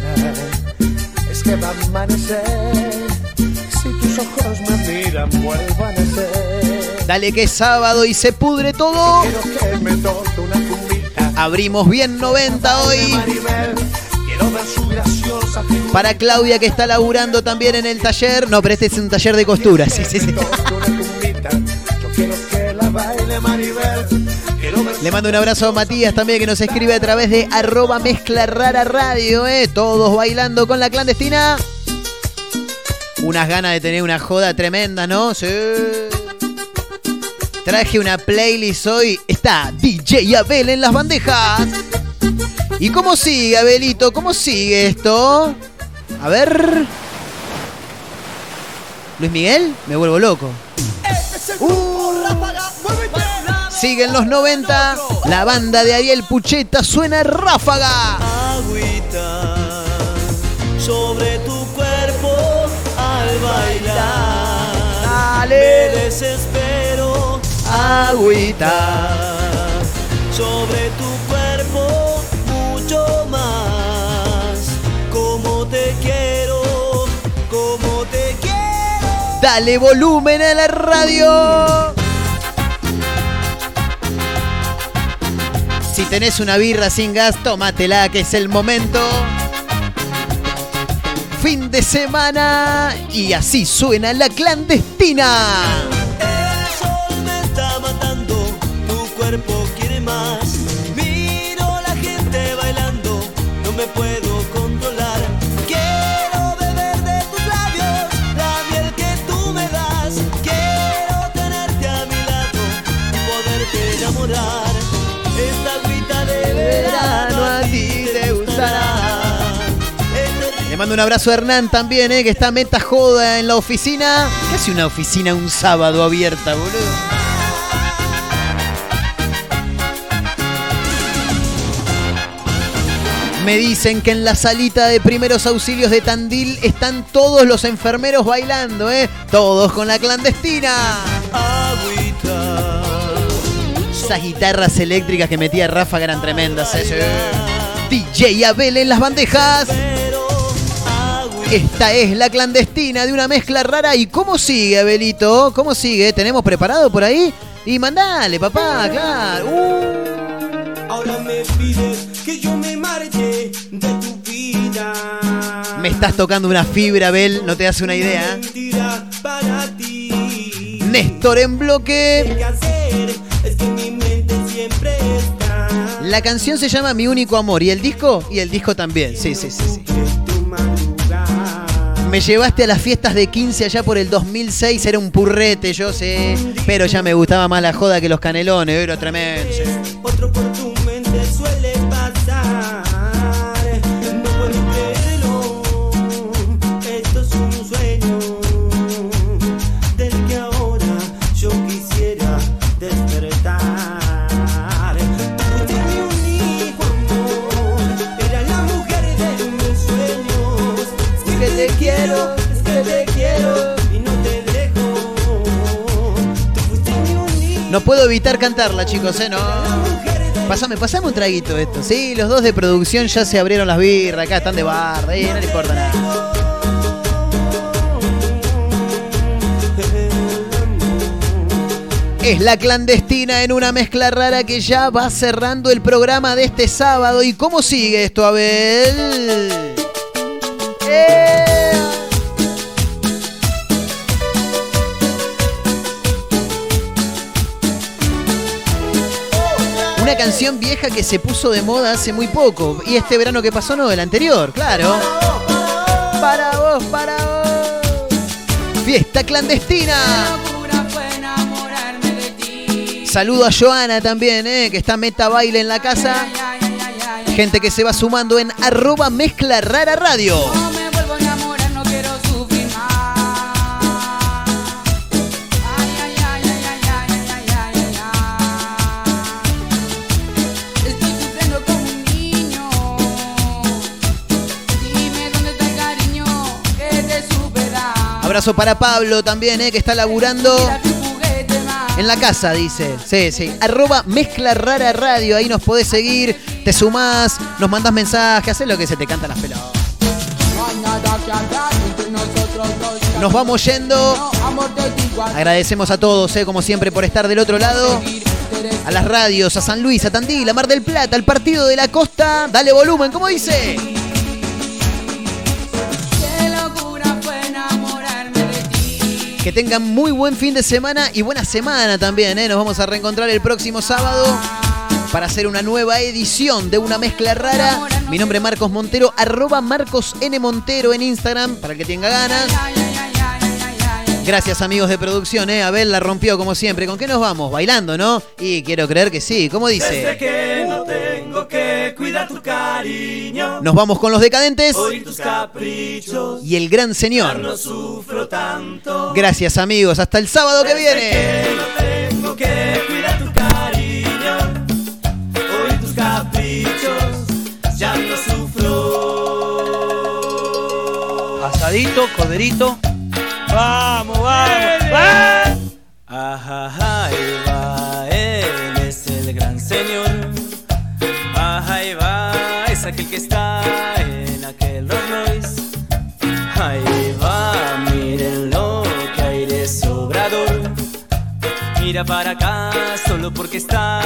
es que va a amanecer. Si tus ojos me miran, vuelvo a nacer. Dale que es sábado y se pudre todo. Que me una. Abrimos bien 90 hoy. Maribel, quiero ver su graciosa figura. Para Claudia que está laburando también en el taller. No, pero este es un taller de costura. Le mando un abrazo a Matías también que nos escribe a través de arroba mezcla rara radio, eh. Todos bailando con la clandestina. Unas ganas de tener una joda tremenda, ¿no? Sí. Traje una playlist hoy. Está DJ Abel en las bandejas. ¿Y cómo sigue, Abelito? ¿Cómo sigue esto? A ver. Luis Miguel, me vuelvo loco. Siguen los 90. La banda de Ariel Pucheta suena ráfaga. Agüita sobre tu cuerpo al bailar. Dale. Me desespero. Agüita. sobre Dale volumen a la radio. Si tenés una birra sin gas, tómatela, que es el momento. Fin de semana y así suena la clandestina. El sol me está matando, tu cuerpo quiere más. Mando un abrazo a Hernán también, eh, que está meta joda en la oficina. ¿Qué hace una oficina un sábado abierta, boludo? Me dicen que en la salita de primeros auxilios de Tandil están todos los enfermeros bailando, ¿eh? Todos con la clandestina. Esas guitarras eléctricas que metía Rafa eran tremendas, ¿eh? DJ Abel en las bandejas. Esta es la clandestina de una mezcla rara. ¿Y cómo sigue, Abelito? ¿Cómo sigue? ¿Tenemos preparado por ahí? Y mandale, papá, claro. Uh. Ahora me pides que yo me marche de tu vida. Me estás tocando una fibra, Abel, no te das una idea. Mentira para ti. Néstor en bloque. ¿Qué hacer? Es que mi mente siempre está. La canción se llama Mi único amor. ¿Y el disco? Y el disco también. Sí, sí, sí, sí. Me llevaste a las fiestas de 15 allá por el 2006. Era un purrete, yo sé. Pero ya me gustaba más la joda que los canelones. Era tremendo. Otro por tu mente puedo evitar cantarla, chicos, ¿eh? No. Pasame, pasame un traguito esto. Sí, los dos de producción ya se abrieron las birras, acá están de barra, eh, no le importa nada. Es la clandestina en una mezcla rara que ya va cerrando el programa de este sábado. ¿Y cómo sigue esto, Abel? Canción vieja que se puso de moda hace muy poco. Y este verano que pasó, no, el anterior, claro. Para vos, para vos. Fiesta clandestina. Saludo a Joana también, eh, que está meta baile en la casa. Gente que se va sumando en arroba mezcla rara radio. Abrazo para Pablo también, eh, que está laburando en la casa, dice. Sí, sí. Arroba mezcla rara radio. Ahí nos podés seguir, te sumás, nos mandás mensajes, haces lo que se te canta las pelotas. Nos vamos yendo. Agradecemos a todos, eh, como siempre, por estar del otro lado. A las radios, a San Luis, a Tandil, a Mar del Plata, al partido de la costa. Dale volumen, ¿cómo dice? Que tengan muy buen fin de semana y buena semana también. ¿eh? Nos vamos a reencontrar el próximo sábado para hacer una nueva edición de una mezcla rara. Mi nombre es Marcos Montero, arroba Marcos N. Montero en Instagram, para el que tenga ganas. Gracias amigos de producción, ¿eh? Abel la rompió como siempre. ¿Con qué nos vamos? Bailando, ¿no? Y quiero creer que sí. ¿Cómo dice? No tengo que cuidar tu cariño. Nos vamos con los decadentes Oír tus caprichos. y el gran Ya señor. no sufro tanto. Gracias amigos, hasta el sábado que viene. que no tengo que cuidar tu cariño. Oír tus caprichos. Ya no sufro. Asadito, corderito. Vamos, vamos. ¡Va! Ajá, ahí aquel que está en aquel Rolls Royce. Ahí va, mírenlo, que aire sobrador. Mira para acá, solo porque está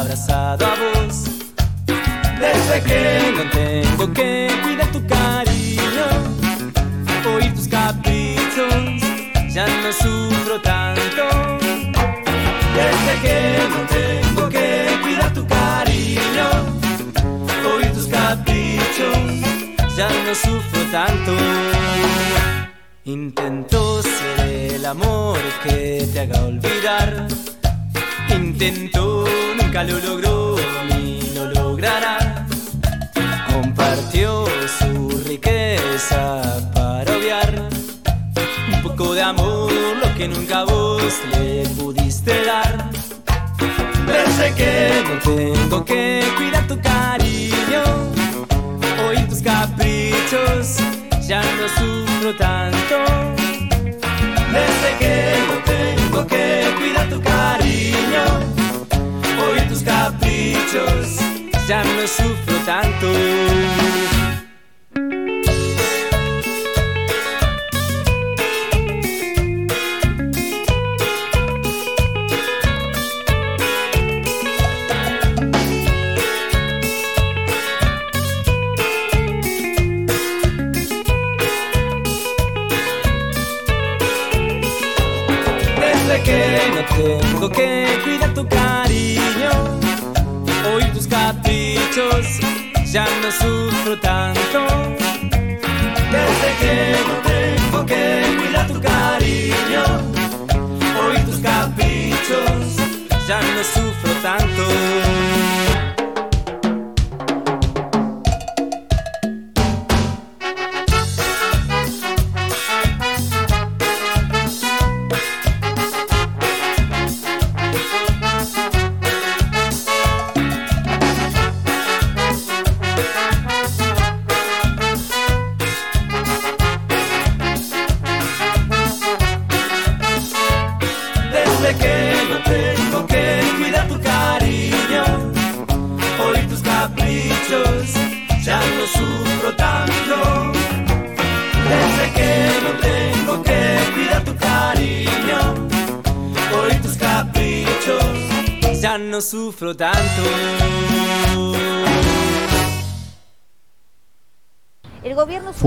abrazado a vos. Desde que no tengo que cuidar tu cariño, oír tus caprichos, ya no sufro tanto. Sufro tanto. Intento ser el amor que te haga olvidar. Intento, nunca lo logró ni lo logrará. Compartió su riqueza para obviar un poco de amor, lo que nunca vos le pudiste dar. Desde que no tengo que cuidar tu cariño, tus caprichos, ya no sufro tanto. Desde que no tengo que cuidar tu cariño. Oír tus caprichos. ya no sufro tanto. Que cuidar tu cariño, oír tus caprichos, ya no sufro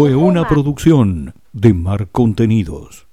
Fue una producción de Mar Contenidos.